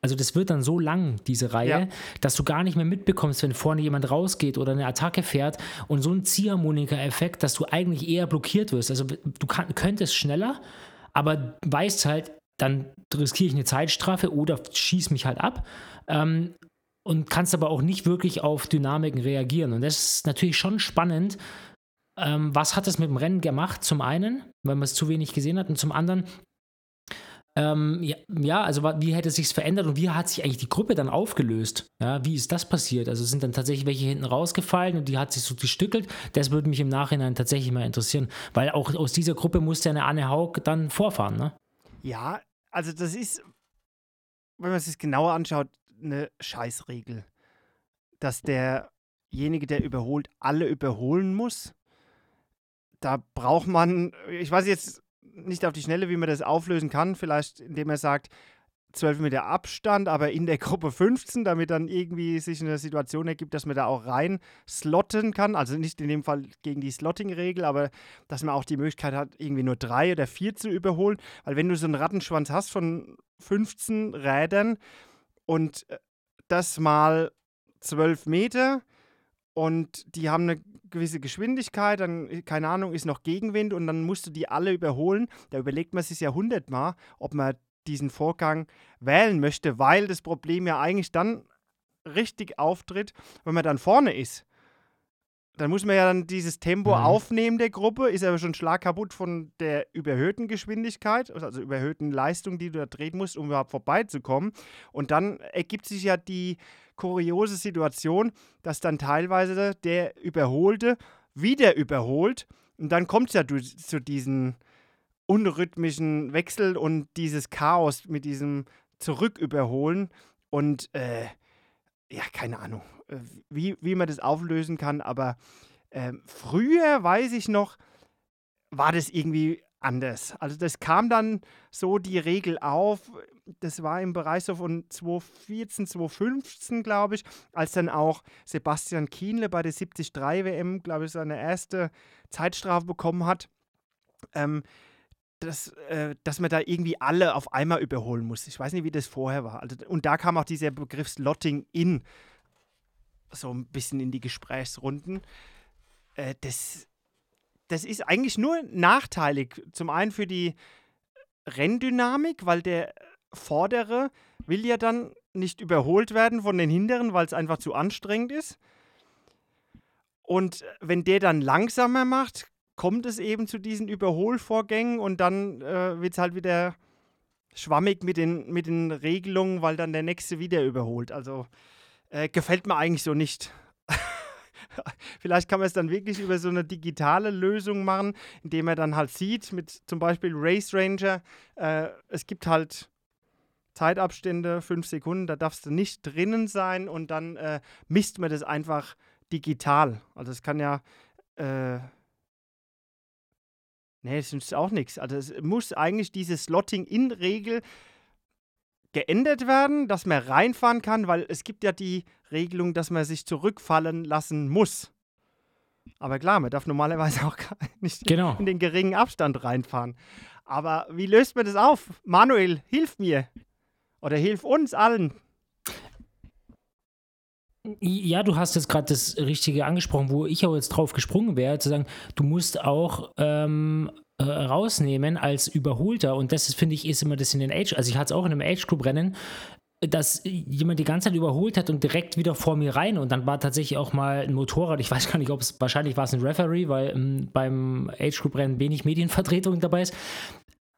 also das wird dann so lang, diese Reihe, Ja. dass du gar nicht mehr mitbekommst, wenn vorne jemand rausgeht oder eine Attacke fährt und so ein Ziehharmonika-Effekt, dass du eigentlich eher blockiert wirst. Also du kann, könntest schneller, aber weißt halt, dann riskiere ich eine Zeitstrafe oder schieß mich halt ab. Ähm, und kannst aber auch nicht wirklich auf Dynamiken reagieren. Und das ist natürlich schon spannend. Ähm, was hat es mit dem Rennen gemacht? Zum einen, weil man es zu wenig gesehen hat, und zum anderen, ähm, ja, ja, also wie hätte es sich verändert und wie hat sich eigentlich die Gruppe dann aufgelöst? Ja, wie ist das passiert? Also sind dann tatsächlich welche hinten rausgefallen und die hat sich so gestückelt? Das würde mich im Nachhinein tatsächlich mal interessieren, weil auch aus dieser Gruppe musste eine Anne Haug dann vorfahren, ne? Ja, also das ist, wenn man es sich genauer anschaut, eine Scheißregel. Dass derjenige, der überholt, alle überholen muss. Da braucht man, ich weiß jetzt nicht auf die Schnelle, wie man das auflösen kann, vielleicht indem er sagt, 12 Meter Abstand, aber in der Gruppe 15, damit dann irgendwie sich eine Situation ergibt, dass man da auch rein slotten kann. Also nicht in dem Fall gegen die Slotting-Regel, aber dass man auch die Möglichkeit hat, irgendwie nur drei oder vier zu überholen. Weil wenn du so einen Rattenschwanz hast von 15 Rädern und äh, das mal 12 Meter und die haben eine gewisse Geschwindigkeit, dann, äh, keine Ahnung, ist noch Gegenwind und dann musst du die alle überholen. Da überlegt man sich ja hundertmal, ob man diesen Vorgang wählen möchte, weil das Problem ja eigentlich dann richtig auftritt, wenn man dann vorne ist. Dann muss man ja dann dieses Tempo Mhm. aufnehmen der Gruppe, ist aber schon schlag kaputt von der überhöhten Geschwindigkeit, also überhöhten Leistung, die du da drehen musst, um überhaupt vorbeizukommen. Und dann ergibt sich ja die kuriose Situation, dass dann teilweise der Überholte wieder überholt. Und dann kommt es ja zu diesen unrhythmischen Wechsel und dieses Chaos mit diesem Zurücküberholen. Und äh, ja, keine Ahnung, äh, wie, wie man das auflösen kann. Aber ähm, früher, weiß ich noch, war das irgendwie anders. Also das kam dann so die Regel auf. Das war im Bereich so von 2014, 2015, glaube ich, als dann auch Sebastian Kienle bei der 73 WM, glaube ich, seine erste Zeitstrafe bekommen hat. Ähm, dass, äh, dass man da irgendwie alle auf einmal überholen muss. Ich weiß nicht, wie das vorher war. Also, und da kam auch dieser Begriff Slotting in so ein bisschen in die Gesprächsrunden. Äh, das, das ist eigentlich nur nachteilig. Zum einen für die Renndynamik, weil der Vordere will ja dann nicht überholt werden von den Hinteren, weil es einfach zu anstrengend ist. Und wenn der dann langsamer macht, kommt es eben zu diesen Überholvorgängen und dann äh, wird es halt wieder schwammig mit den, mit den Regelungen, weil dann der nächste wieder überholt. Also äh, gefällt mir eigentlich so nicht. Vielleicht kann man es dann wirklich über so eine digitale Lösung machen, indem man dann halt sieht, mit zum Beispiel Race Ranger, äh, es gibt halt Zeitabstände, fünf Sekunden, da darfst du nicht drinnen sein und dann äh, misst man das einfach digital. Also es kann ja, äh, nee, es ist auch nichts. Also es muss eigentlich diese Slotting-In-Regel geändert werden, dass man reinfahren kann, weil es gibt ja die Regelung, dass man sich zurückfallen lassen muss. Aber klar, man darf normalerweise auch nicht genau. in den geringen Abstand reinfahren. Aber wie löst man das auf? Manuel, hilf mir. Oder hilf uns allen. Ja, du hast jetzt gerade das Richtige angesprochen, wo ich auch jetzt drauf gesprungen wäre, zu sagen, du musst auch ähm, äh, rausnehmen als Überholter. Und das finde ich ist immer das in den Age. Also ich hatte es auch in einem Age-Group-Rennen, dass jemand die ganze Zeit überholt hat und direkt wieder vor mir rein. Und dann war tatsächlich auch mal ein Motorrad. Ich weiß gar nicht, ob es wahrscheinlich war es ein Referee, weil ähm, beim Age-Group-Rennen wenig Medienvertretung dabei ist.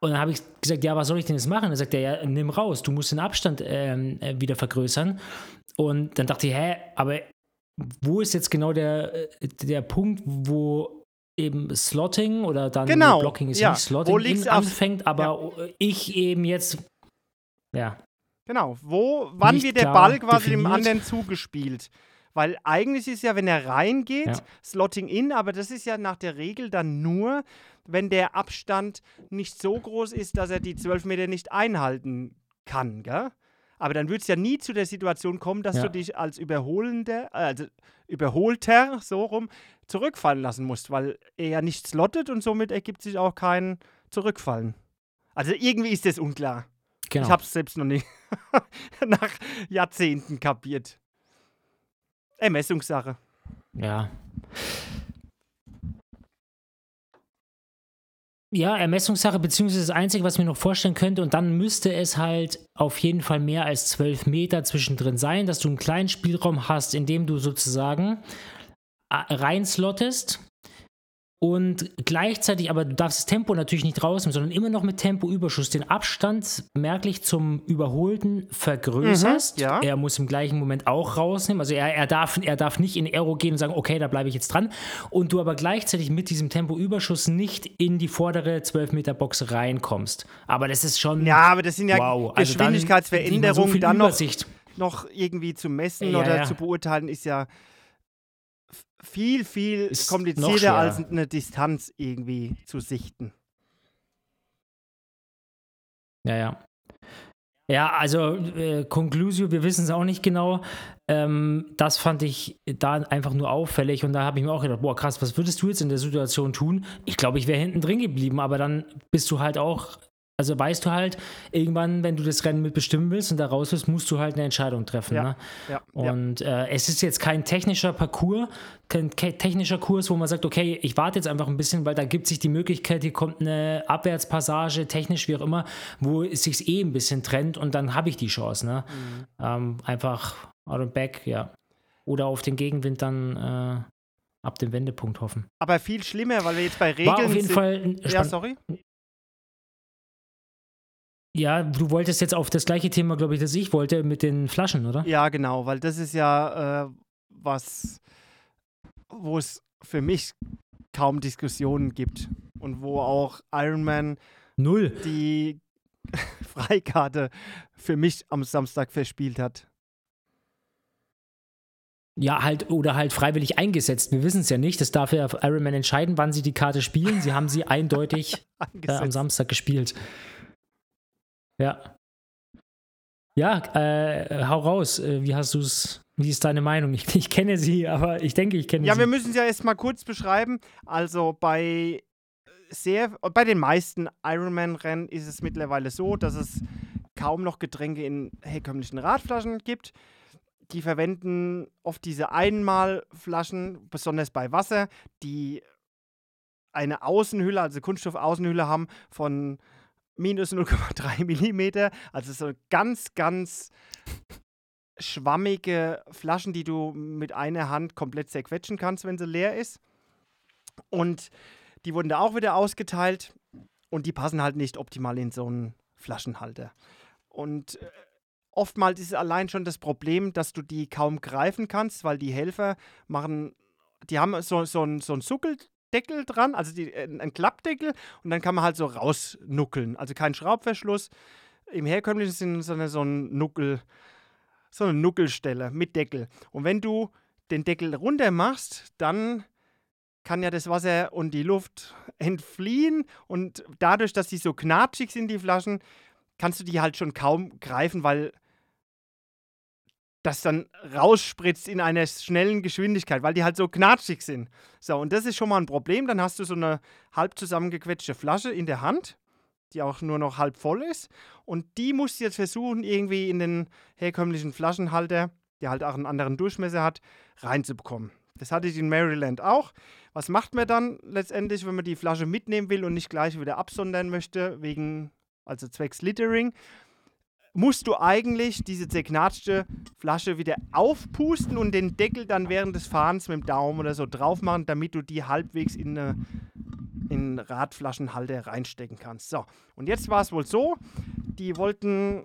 Und dann habe ich gesagt, ja, was soll ich denn jetzt machen? Dann sagt er, ja, nimm raus, du musst den Abstand ähm, äh, wieder vergrößern. Und dann dachte ich, hä, aber wo ist jetzt genau der, äh, der Punkt, wo eben Slotting oder dann genau, Blocking ist ja. nicht Slotting anfängt, aber ja. ich eben jetzt, ja. Genau, wo, wann wird der Ball quasi definiert. dem anderen zugespielt? Weil eigentlich ist ja, wenn er reingeht, ja. Slotting in, aber das ist ja nach der Regel dann nur, wenn der Abstand nicht so groß ist, dass er die 12 Meter nicht einhalten kann, gell? Aber dann würde es ja nie zu der Situation kommen, dass ja. du dich als Überholender, äh, also Überholter, so rum, zurückfallen lassen musst, weil er ja nicht slottet und somit ergibt sich auch kein Zurückfallen. Also irgendwie ist das unklar. Genau. Ich habe es selbst noch nicht nach Jahrzehnten kapiert. Ermessungssache. Ja. Ja, Ermessungssache, beziehungsweise das Einzige, was mir noch vorstellen könnte, und dann müsste es halt auf jeden Fall mehr als 12 Meter zwischendrin sein, dass du einen kleinen Spielraum hast, in dem du sozusagen äh, reinslottest und gleichzeitig, aber du darfst das Tempo natürlich nicht rausnehmen, sondern immer noch mit Tempoüberschuss den Abstand merklich zum Überholten vergrößerst. Mhm, ja. Er muss im gleichen Moment auch rausnehmen. Also er, er, darf, er darf nicht in Aero gehen und sagen, okay, da bleibe ich jetzt dran. Und du aber gleichzeitig mit diesem Tempoüberschuss nicht in die vordere 12-Meter-Box reinkommst. Aber das ist schon. Ja, aber das sind ja wow. Geschwindigkeitsveränderungen, also dann, so dann noch, noch, irgendwie zu messen ja, oder ja. zu beurteilen, ist ja viel, viel ist komplizierter als eine Distanz irgendwie zu sichten. Ja, ja. Ja, also äh, Conclusio, wir wissen es auch nicht genau. Ähm, das fand ich da einfach nur auffällig und da habe ich mir auch gedacht, boah krass, was würdest du jetzt in der Situation tun? Ich glaube, ich wäre hinten drin geblieben, aber dann bist du halt auch also weißt du halt, irgendwann, wenn du das Rennen mitbestimmen willst und da raus willst, musst du halt eine Entscheidung treffen. Ja, ne? ja, und ja. Äh, es ist jetzt kein technischer Parcours, kein technischer Kurs, wo man sagt, okay, ich warte jetzt einfach ein bisschen, weil da gibt sich die Möglichkeit, hier kommt eine Abwärtspassage, technisch wie auch immer, wo es sich eh ein bisschen trennt und dann habe ich die Chance. Ne? Mhm. Ähm, einfach out of back, ja. Oder auf den Gegenwind dann äh, ab dem Wendepunkt hoffen. Aber viel schlimmer, weil wir jetzt bei Regeln War auf jeden sind. Fall ja, sorry. Ja, du wolltest jetzt auf das gleiche Thema, glaube ich, das ich wollte, mit den Flaschen, oder? Ja, genau, weil das ist ja äh, was, wo es für mich kaum Diskussionen gibt und wo auch Ironman Null. die Freikarte für mich am Samstag verspielt hat. Ja, halt, oder halt freiwillig eingesetzt. Wir wissen es ja nicht. Das darf ja Ironman entscheiden, wann sie die Karte spielen. Sie haben sie eindeutig äh, am Samstag gespielt. Ja. Ja, äh, hau raus. Äh, wie hast du es? Wie ist deine Meinung? Ich, ich, kenne sie, aber ich denke, ich kenne ja, sie. Ja, wir müssen sie ja erst mal kurz beschreiben. Also bei sehr, bei den meisten Ironman-Rennen ist es mittlerweile so, dass es kaum noch Getränke in herkömmlichen Radflaschen gibt. Die verwenden oft diese Einmalflaschen, besonders bei Wasser, die eine Außenhülle, also Kunststoff-Außenhülle haben von minus 0,3 Millimeter. Also so ganz, ganz schwammige Flaschen, die du mit einer Hand komplett zerquetschen kannst, wenn sie leer ist. Und die wurden da auch wieder ausgeteilt und die passen halt nicht optimal in so einen Flaschenhalter. Und äh, oftmals ist allein schon das Problem, dass du die kaum greifen kannst, weil die Helfer machen die haben so, so, so ein Suckeldeckel dran, also die, ein, ein Klappdeckel und dann kann man halt so rausnuckeln. Also kein Schraubverschluss. Im herkömmlichen Sinne so eine, so ein Nuckel, so eine Nuckelstelle mit Deckel. Und wenn du den Deckel runter machst, dann kann ja das Wasser und die Luft entfliehen und dadurch, dass die so knatschig sind, die Flaschen, kannst du die halt schon kaum greifen, weil das dann rausspritzt in einer schnellen Geschwindigkeit, weil die halt so knatschig sind. So, und das ist schon mal ein Problem. Dann hast du so eine halb zusammengequetschte Flasche in der Hand, die auch nur noch halb voll ist. Und die musst du jetzt versuchen, irgendwie in den herkömmlichen Flaschenhalter, der halt auch einen anderen Durchmesser hat, reinzubekommen. Das hatte ich in Maryland auch. Was macht man dann letztendlich, wenn man die Flasche mitnehmen will und nicht gleich wieder absondern möchte, wegen, also zwecks Littering? Musst du eigentlich diese zerknatschte Flasche wieder aufpusten und den Deckel dann während des Fahrens mit dem Daumen oder so drauf machen, damit du die halbwegs in eine in Radflaschenhalter reinstecken kannst. So, und jetzt war es wohl so, die wollten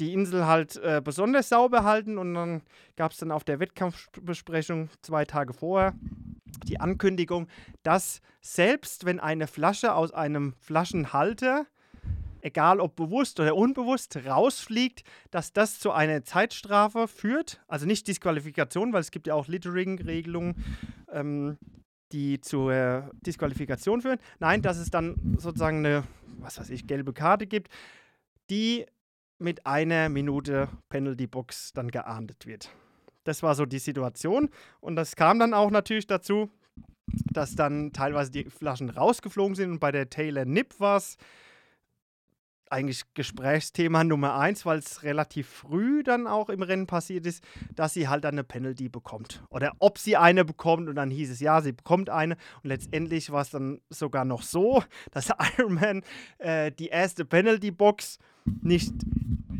die Insel halt äh, besonders sauber halten und dann gab es dann auf der Wettkampfbesprechung zwei Tage vorher die Ankündigung, dass selbst wenn eine Flasche aus einem Flaschenhalter egal ob bewusst oder unbewusst, rausfliegt, dass das zu einer Zeitstrafe führt. Also nicht Disqualifikation, weil es gibt ja auch Littering-Regelungen, ähm, die zur Disqualifikation führen. Nein, dass es dann sozusagen eine, was weiß ich, gelbe Karte gibt, die mit einer Minute Penalty Box dann geahndet wird. Das war so die Situation und das kam dann auch natürlich dazu, dass dann teilweise die Flaschen rausgeflogen sind und bei der Taylor Nip war es eigentlich Gesprächsthema Nummer eins, weil es relativ früh dann auch im Rennen passiert ist, dass sie halt eine Penalty bekommt. Oder ob sie eine bekommt und dann hieß es, ja, sie bekommt eine. Und letztendlich war es dann sogar noch so, dass Ironman äh, die erste Penalty-Box nicht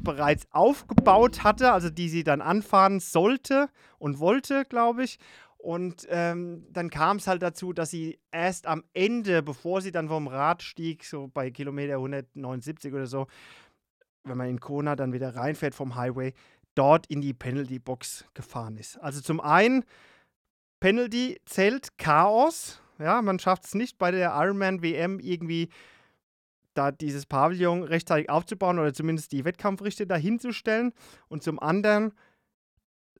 bereits aufgebaut hatte, also die sie dann anfahren sollte und wollte, glaube ich. Und ähm, dann kam es halt dazu, dass sie erst am Ende, bevor sie dann vom Rad stieg, so bei Kilometer 179 oder so, wenn man in Kona dann wieder reinfährt vom Highway, dort in die Penalty-Box gefahren ist. Also zum einen, Penalty zählt Chaos. Ja, man schafft es nicht bei der Ironman WM irgendwie da dieses Pavillon rechtzeitig aufzubauen oder zumindest die Wettkampfrichter dahinzustellen. Und zum anderen,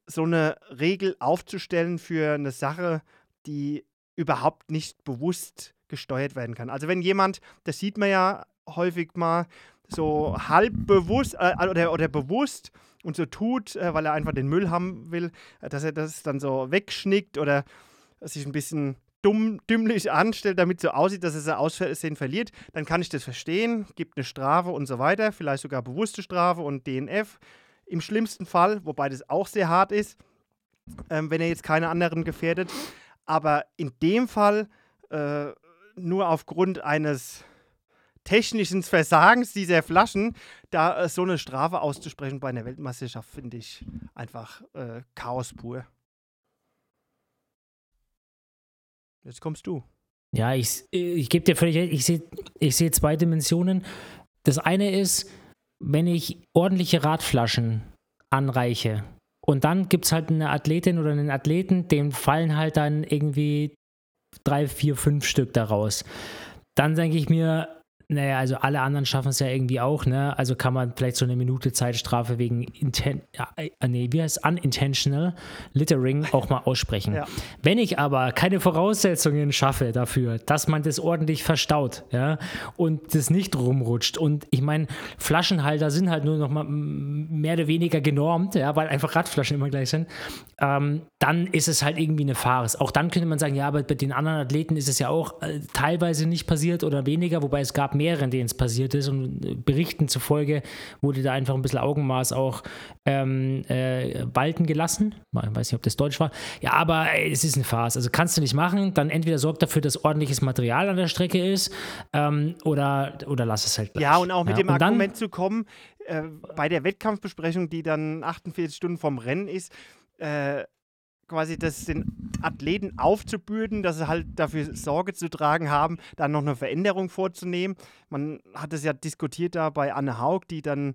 so eine Regel aufzustellen für eine Sache, die überhaupt nicht bewusst gesteuert werden kann. Also wenn jemand, das sieht man ja häufig mal, so halb bewusst äh, oder, oder bewusst und so tut, äh, weil er einfach den Müll haben will, äh, dass er das dann so wegschnickt oder sich ein bisschen dumm, dümmlich anstellt, damit so aussieht, dass er sein Aussehen verliert, dann kann ich das verstehen, gibt eine Strafe und so weiter, vielleicht sogar bewusste Strafe und DNF im schlimmsten Fall, wobei das auch sehr hart ist, ähm, wenn er jetzt keine anderen gefährdet. Aber in dem Fall äh, nur aufgrund eines technischen Versagens dieser Flaschen, da äh, so eine Strafe auszusprechen bei einer Weltmeisterschaft, finde ich einfach äh, Chaos pur. Jetzt kommst du. Ja, ich, ich gebe dir völlig recht, ich sehe ich seh zwei Dimensionen. Das eine ist, wenn ich ordentliche Radflaschen anreiche und dann gibt es halt eine Athletin oder einen Athleten, dem fallen halt dann irgendwie drei, vier, fünf Stück daraus. Dann denke ich mir, naja, also alle anderen schaffen es ja irgendwie auch, ne? Also kann man vielleicht so eine Minute Zeitstrafe wegen Inten ja, äh, nee, wie heißt unintentional Littering auch mal aussprechen. Ja. Wenn ich aber keine Voraussetzungen schaffe dafür, dass man das ordentlich verstaut, ja, und das nicht rumrutscht und ich meine, Flaschenhalter sind halt nur noch mal mehr oder weniger genormt, ja, weil einfach Radflaschen immer gleich sind, ähm, dann ist es halt irgendwie eine Farce. Auch dann könnte man sagen, ja, aber bei den anderen Athleten ist es ja auch äh, teilweise nicht passiert oder weniger, wobei es gab mehreren, denen es passiert ist. Und äh, Berichten zufolge wurde da einfach ein bisschen Augenmaß auch ähm, äh, walten gelassen. Ich weiß nicht, ob das Deutsch war. Ja, aber es ist eine Farce. Also kannst du nicht machen. Dann entweder sorg dafür, dass ordentliches Material an der Strecke ist ähm, oder, oder lass es halt gleich. Ja, und auch mit ja, dem Argument dann, zu kommen, äh, bei der Wettkampfbesprechung, die dann 48 Stunden vom Rennen ist, äh, quasi das den Athleten aufzubürden, dass sie halt dafür Sorge zu tragen haben, da noch eine Veränderung vorzunehmen. Man hat es ja diskutiert da bei Anne Haug, die dann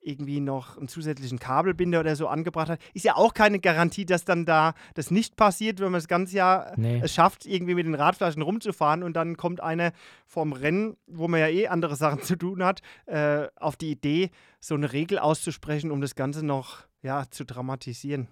irgendwie noch einen zusätzlichen Kabelbinder oder so angebracht hat. Ist ja auch keine Garantie, dass dann da das nicht passiert, wenn man das ganze Jahr nee. es schafft, irgendwie mit den Radflaschen rumzufahren und dann kommt einer vom Rennen, wo man ja eh andere Sachen zu tun hat, äh, auf die Idee, so eine Regel auszusprechen, um das Ganze noch ja, zu dramatisieren.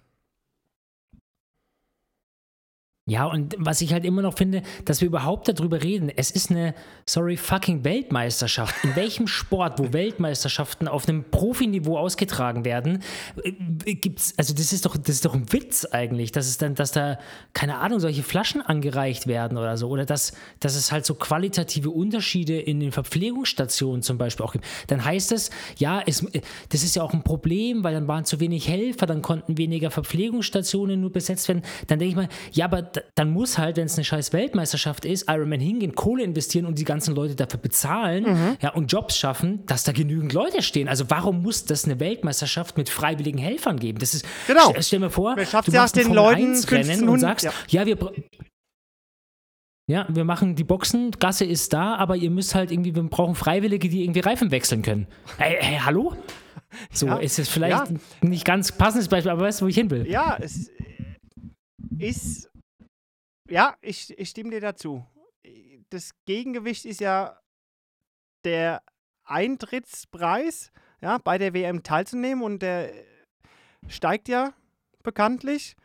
Ja, und was ich halt immer noch finde, dass wir überhaupt darüber reden, es ist eine, sorry, fucking Weltmeisterschaft. In welchem Sport, wo Weltmeisterschaften auf einem Profiniveau ausgetragen werden, äh, gibt's, also das ist doch, das ist doch ein Witz eigentlich, dass es dann, dass da, keine Ahnung, solche Flaschen angereicht werden oder so, oder dass, dass es halt so qualitative Unterschiede in den Verpflegungsstationen zum Beispiel auch gibt. Dann heißt es, ja, es, das ist ja auch ein Problem, weil dann waren zu wenig Helfer, dann konnten weniger Verpflegungsstationen nur besetzt werden. Dann denke ich mal, ja, aber dann muss halt, wenn es eine scheiß Weltmeisterschaft ist, Ironman hingehen, Kohle investieren und die ganzen Leute dafür bezahlen mhm. ja, und Jobs schaffen, dass da genügend Leute stehen. Also warum muss das eine Weltmeisterschaft mit freiwilligen Helfern geben? Das ist, genau. Stell, stell mir vor, du machst den Leuten Rennen und sagst, ja, ja wir ja, wir machen die Boxen, Gasse ist da, aber ihr müsst halt irgendwie, wir brauchen Freiwillige, die irgendwie Reifen wechseln können. Hey, hey hallo? So, ja, ist es vielleicht ja. nicht ganz passendes Beispiel, aber weißt du, wo ich hin will? Ja, es ist ja, ich, ich stimme dir dazu. Das Gegengewicht ist ja der Eintrittspreis, ja, bei der WM teilzunehmen und der steigt ja bekanntlich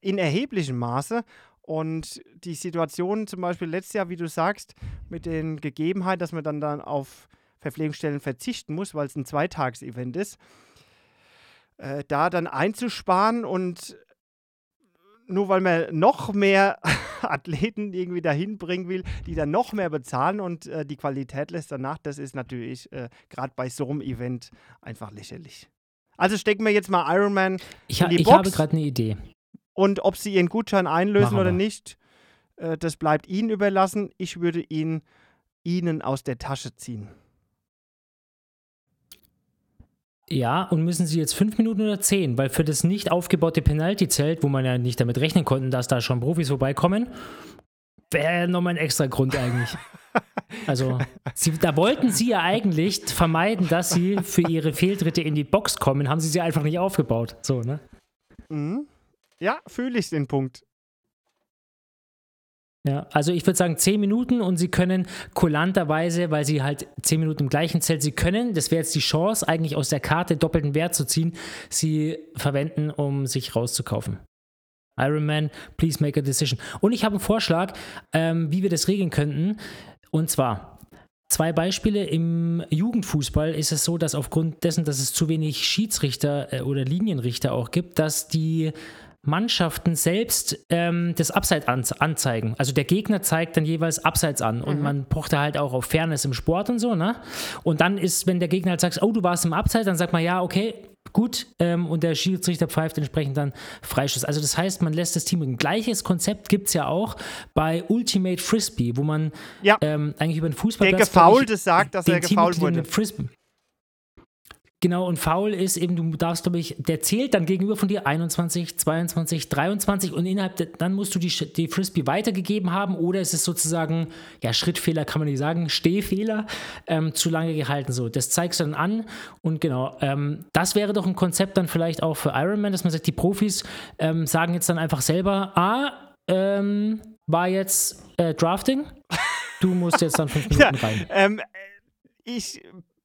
in erheblichem Maße. Und die Situation zum Beispiel letztes Jahr, wie du sagst, mit den Gegebenheiten, dass man dann, dann auf Verpflegungsstellen verzichten muss, weil es ein Zweitagsevent ist, äh, da dann einzusparen und nur weil man noch mehr Athleten irgendwie dahin bringen will, die dann noch mehr bezahlen und äh, die Qualität lässt danach, das ist natürlich äh, gerade bei so einem Event einfach lächerlich. Also stecken wir jetzt mal Ironman ich, in die ich Box. Ich habe gerade eine Idee. Und ob sie ihren Gutschein einlösen oder nicht, äh, das bleibt ihnen überlassen. Ich würde ihn ihnen aus der Tasche ziehen. Ja, und müssen sie jetzt fünf Minuten oder zehn? Weil für das nicht aufgebaute Penalty-Zelt, wo man ja nicht damit rechnen konnte, dass da schon Profis vorbeikommen, wäre nochmal ein extra Grund eigentlich. Also, sie, da wollten sie ja eigentlich vermeiden, dass sie für ihre Fehltritte in die Box kommen, haben sie sie einfach nicht aufgebaut. So, ne? Mhm. Ja, fühle ich den Punkt. Ja, also ich würde sagen zehn Minuten und sie können kulanterweise, weil sie halt zehn Minuten im gleichen Zelt, sie können, das wäre jetzt die Chance, eigentlich aus der Karte doppelten Wert zu ziehen, sie verwenden, um sich rauszukaufen. Ironman, please make a decision. Und ich habe einen Vorschlag, ähm, wie wir das regeln könnten. Und zwar, Zwei Beispiele. Im Jugendfußball ist es so, dass aufgrund dessen, dass es zu wenig Schiedsrichter äh, oder Linienrichter auch gibt, dass die Mannschaften selbst ähm, das Abseits an, anzeigen. Also der Gegner zeigt dann jeweils Abseits an und mhm. man pocht da halt auch auf Fairness im Sport und so, ne? Und dann ist, wenn der Gegner halt sagt, oh, du warst im Abseits, dann sagt man, ja, okay, gut, ähm, und der Schiedsrichter pfeift entsprechend dann Freischuss. Also das heißt, man lässt das Team, ein gleiches Konzept gibt es ja auch bei Ultimate Frisbee, wo man ja. ähm, eigentlich über den Fußball Der Gefaulte sagt, dass er gefault wurde. Frisbee, Genau, und faul ist eben, du darfst, glaube ich, der zählt dann gegenüber von dir 21, 22, 23 und innerhalb, der, dann musst du die, die Frisbee weitergegeben haben oder es ist sozusagen, ja, Schrittfehler kann man nicht sagen, Stehfehler, ähm, zu lange gehalten. So, das zeigst du dann an und genau, ähm, das wäre doch ein Konzept dann vielleicht auch für Ironman, dass man sagt, die Profis ähm, sagen jetzt dann einfach selber, ah, ähm, war jetzt äh, Drafting, du musst jetzt dann fünf Minuten ja, rein. Ähm, ich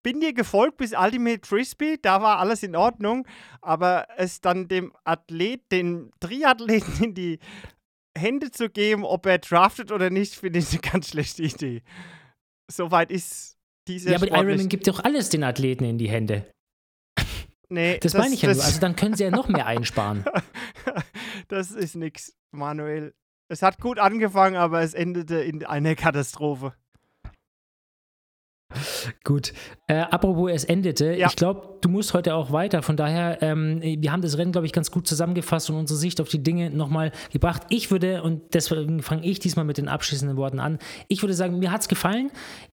bin dir gefolgt bis Ultimate Frisbee, da war alles in Ordnung, aber es dann dem Athlet, den Triathleten in die Hände zu geben, ob er draftet oder nicht, finde ich eine ganz schlechte Idee. Soweit ist dieser Ja, aber Ironman gibt doch alles den Athleten in die Hände. Nee, das, das meine ich ja nur. Also dann können sie ja noch mehr einsparen. das ist nix, Manuel. Es hat gut angefangen, aber es endete in einer Katastrophe. Gut. Äh, apropos, es endete. Ja. Ich glaube, du musst heute auch weiter. Von daher, ähm, wir haben das Rennen, glaube ich, ganz gut zusammengefasst und unsere Sicht auf die Dinge nochmal gebracht. Ich würde, und deswegen fange ich diesmal mit den abschließenden Worten an, ich würde sagen, mir hat es gefallen.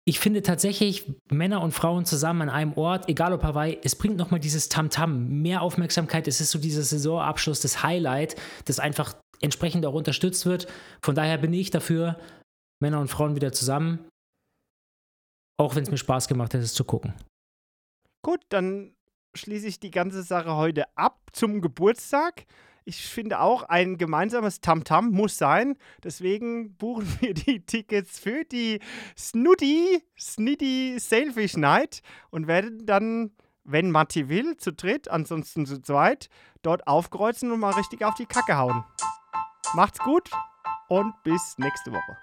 Ich finde tatsächlich Männer und Frauen zusammen an einem Ort, egal ob Hawaii, es bringt nochmal dieses Tamtam, -Tam, mehr Aufmerksamkeit. Es ist so dieser Saisonabschluss, das Highlight, das einfach entsprechend auch unterstützt wird. Von daher bin ich dafür, Männer und Frauen wieder zusammen. Auch wenn es mir Spaß gemacht hat, es zu gucken. Gut, dann schließe ich die ganze Sache heute ab zum Geburtstag. Ich finde auch, ein gemeinsames Tamtam -Tam muss sein. Deswegen buchen wir die Tickets für die Snooty, Snitty Sailfish Night und werden dann, wenn Matti will, zu dritt, ansonsten zu zweit, dort aufkreuzen und mal richtig auf die Kacke hauen. Macht's gut und bis nächste Woche.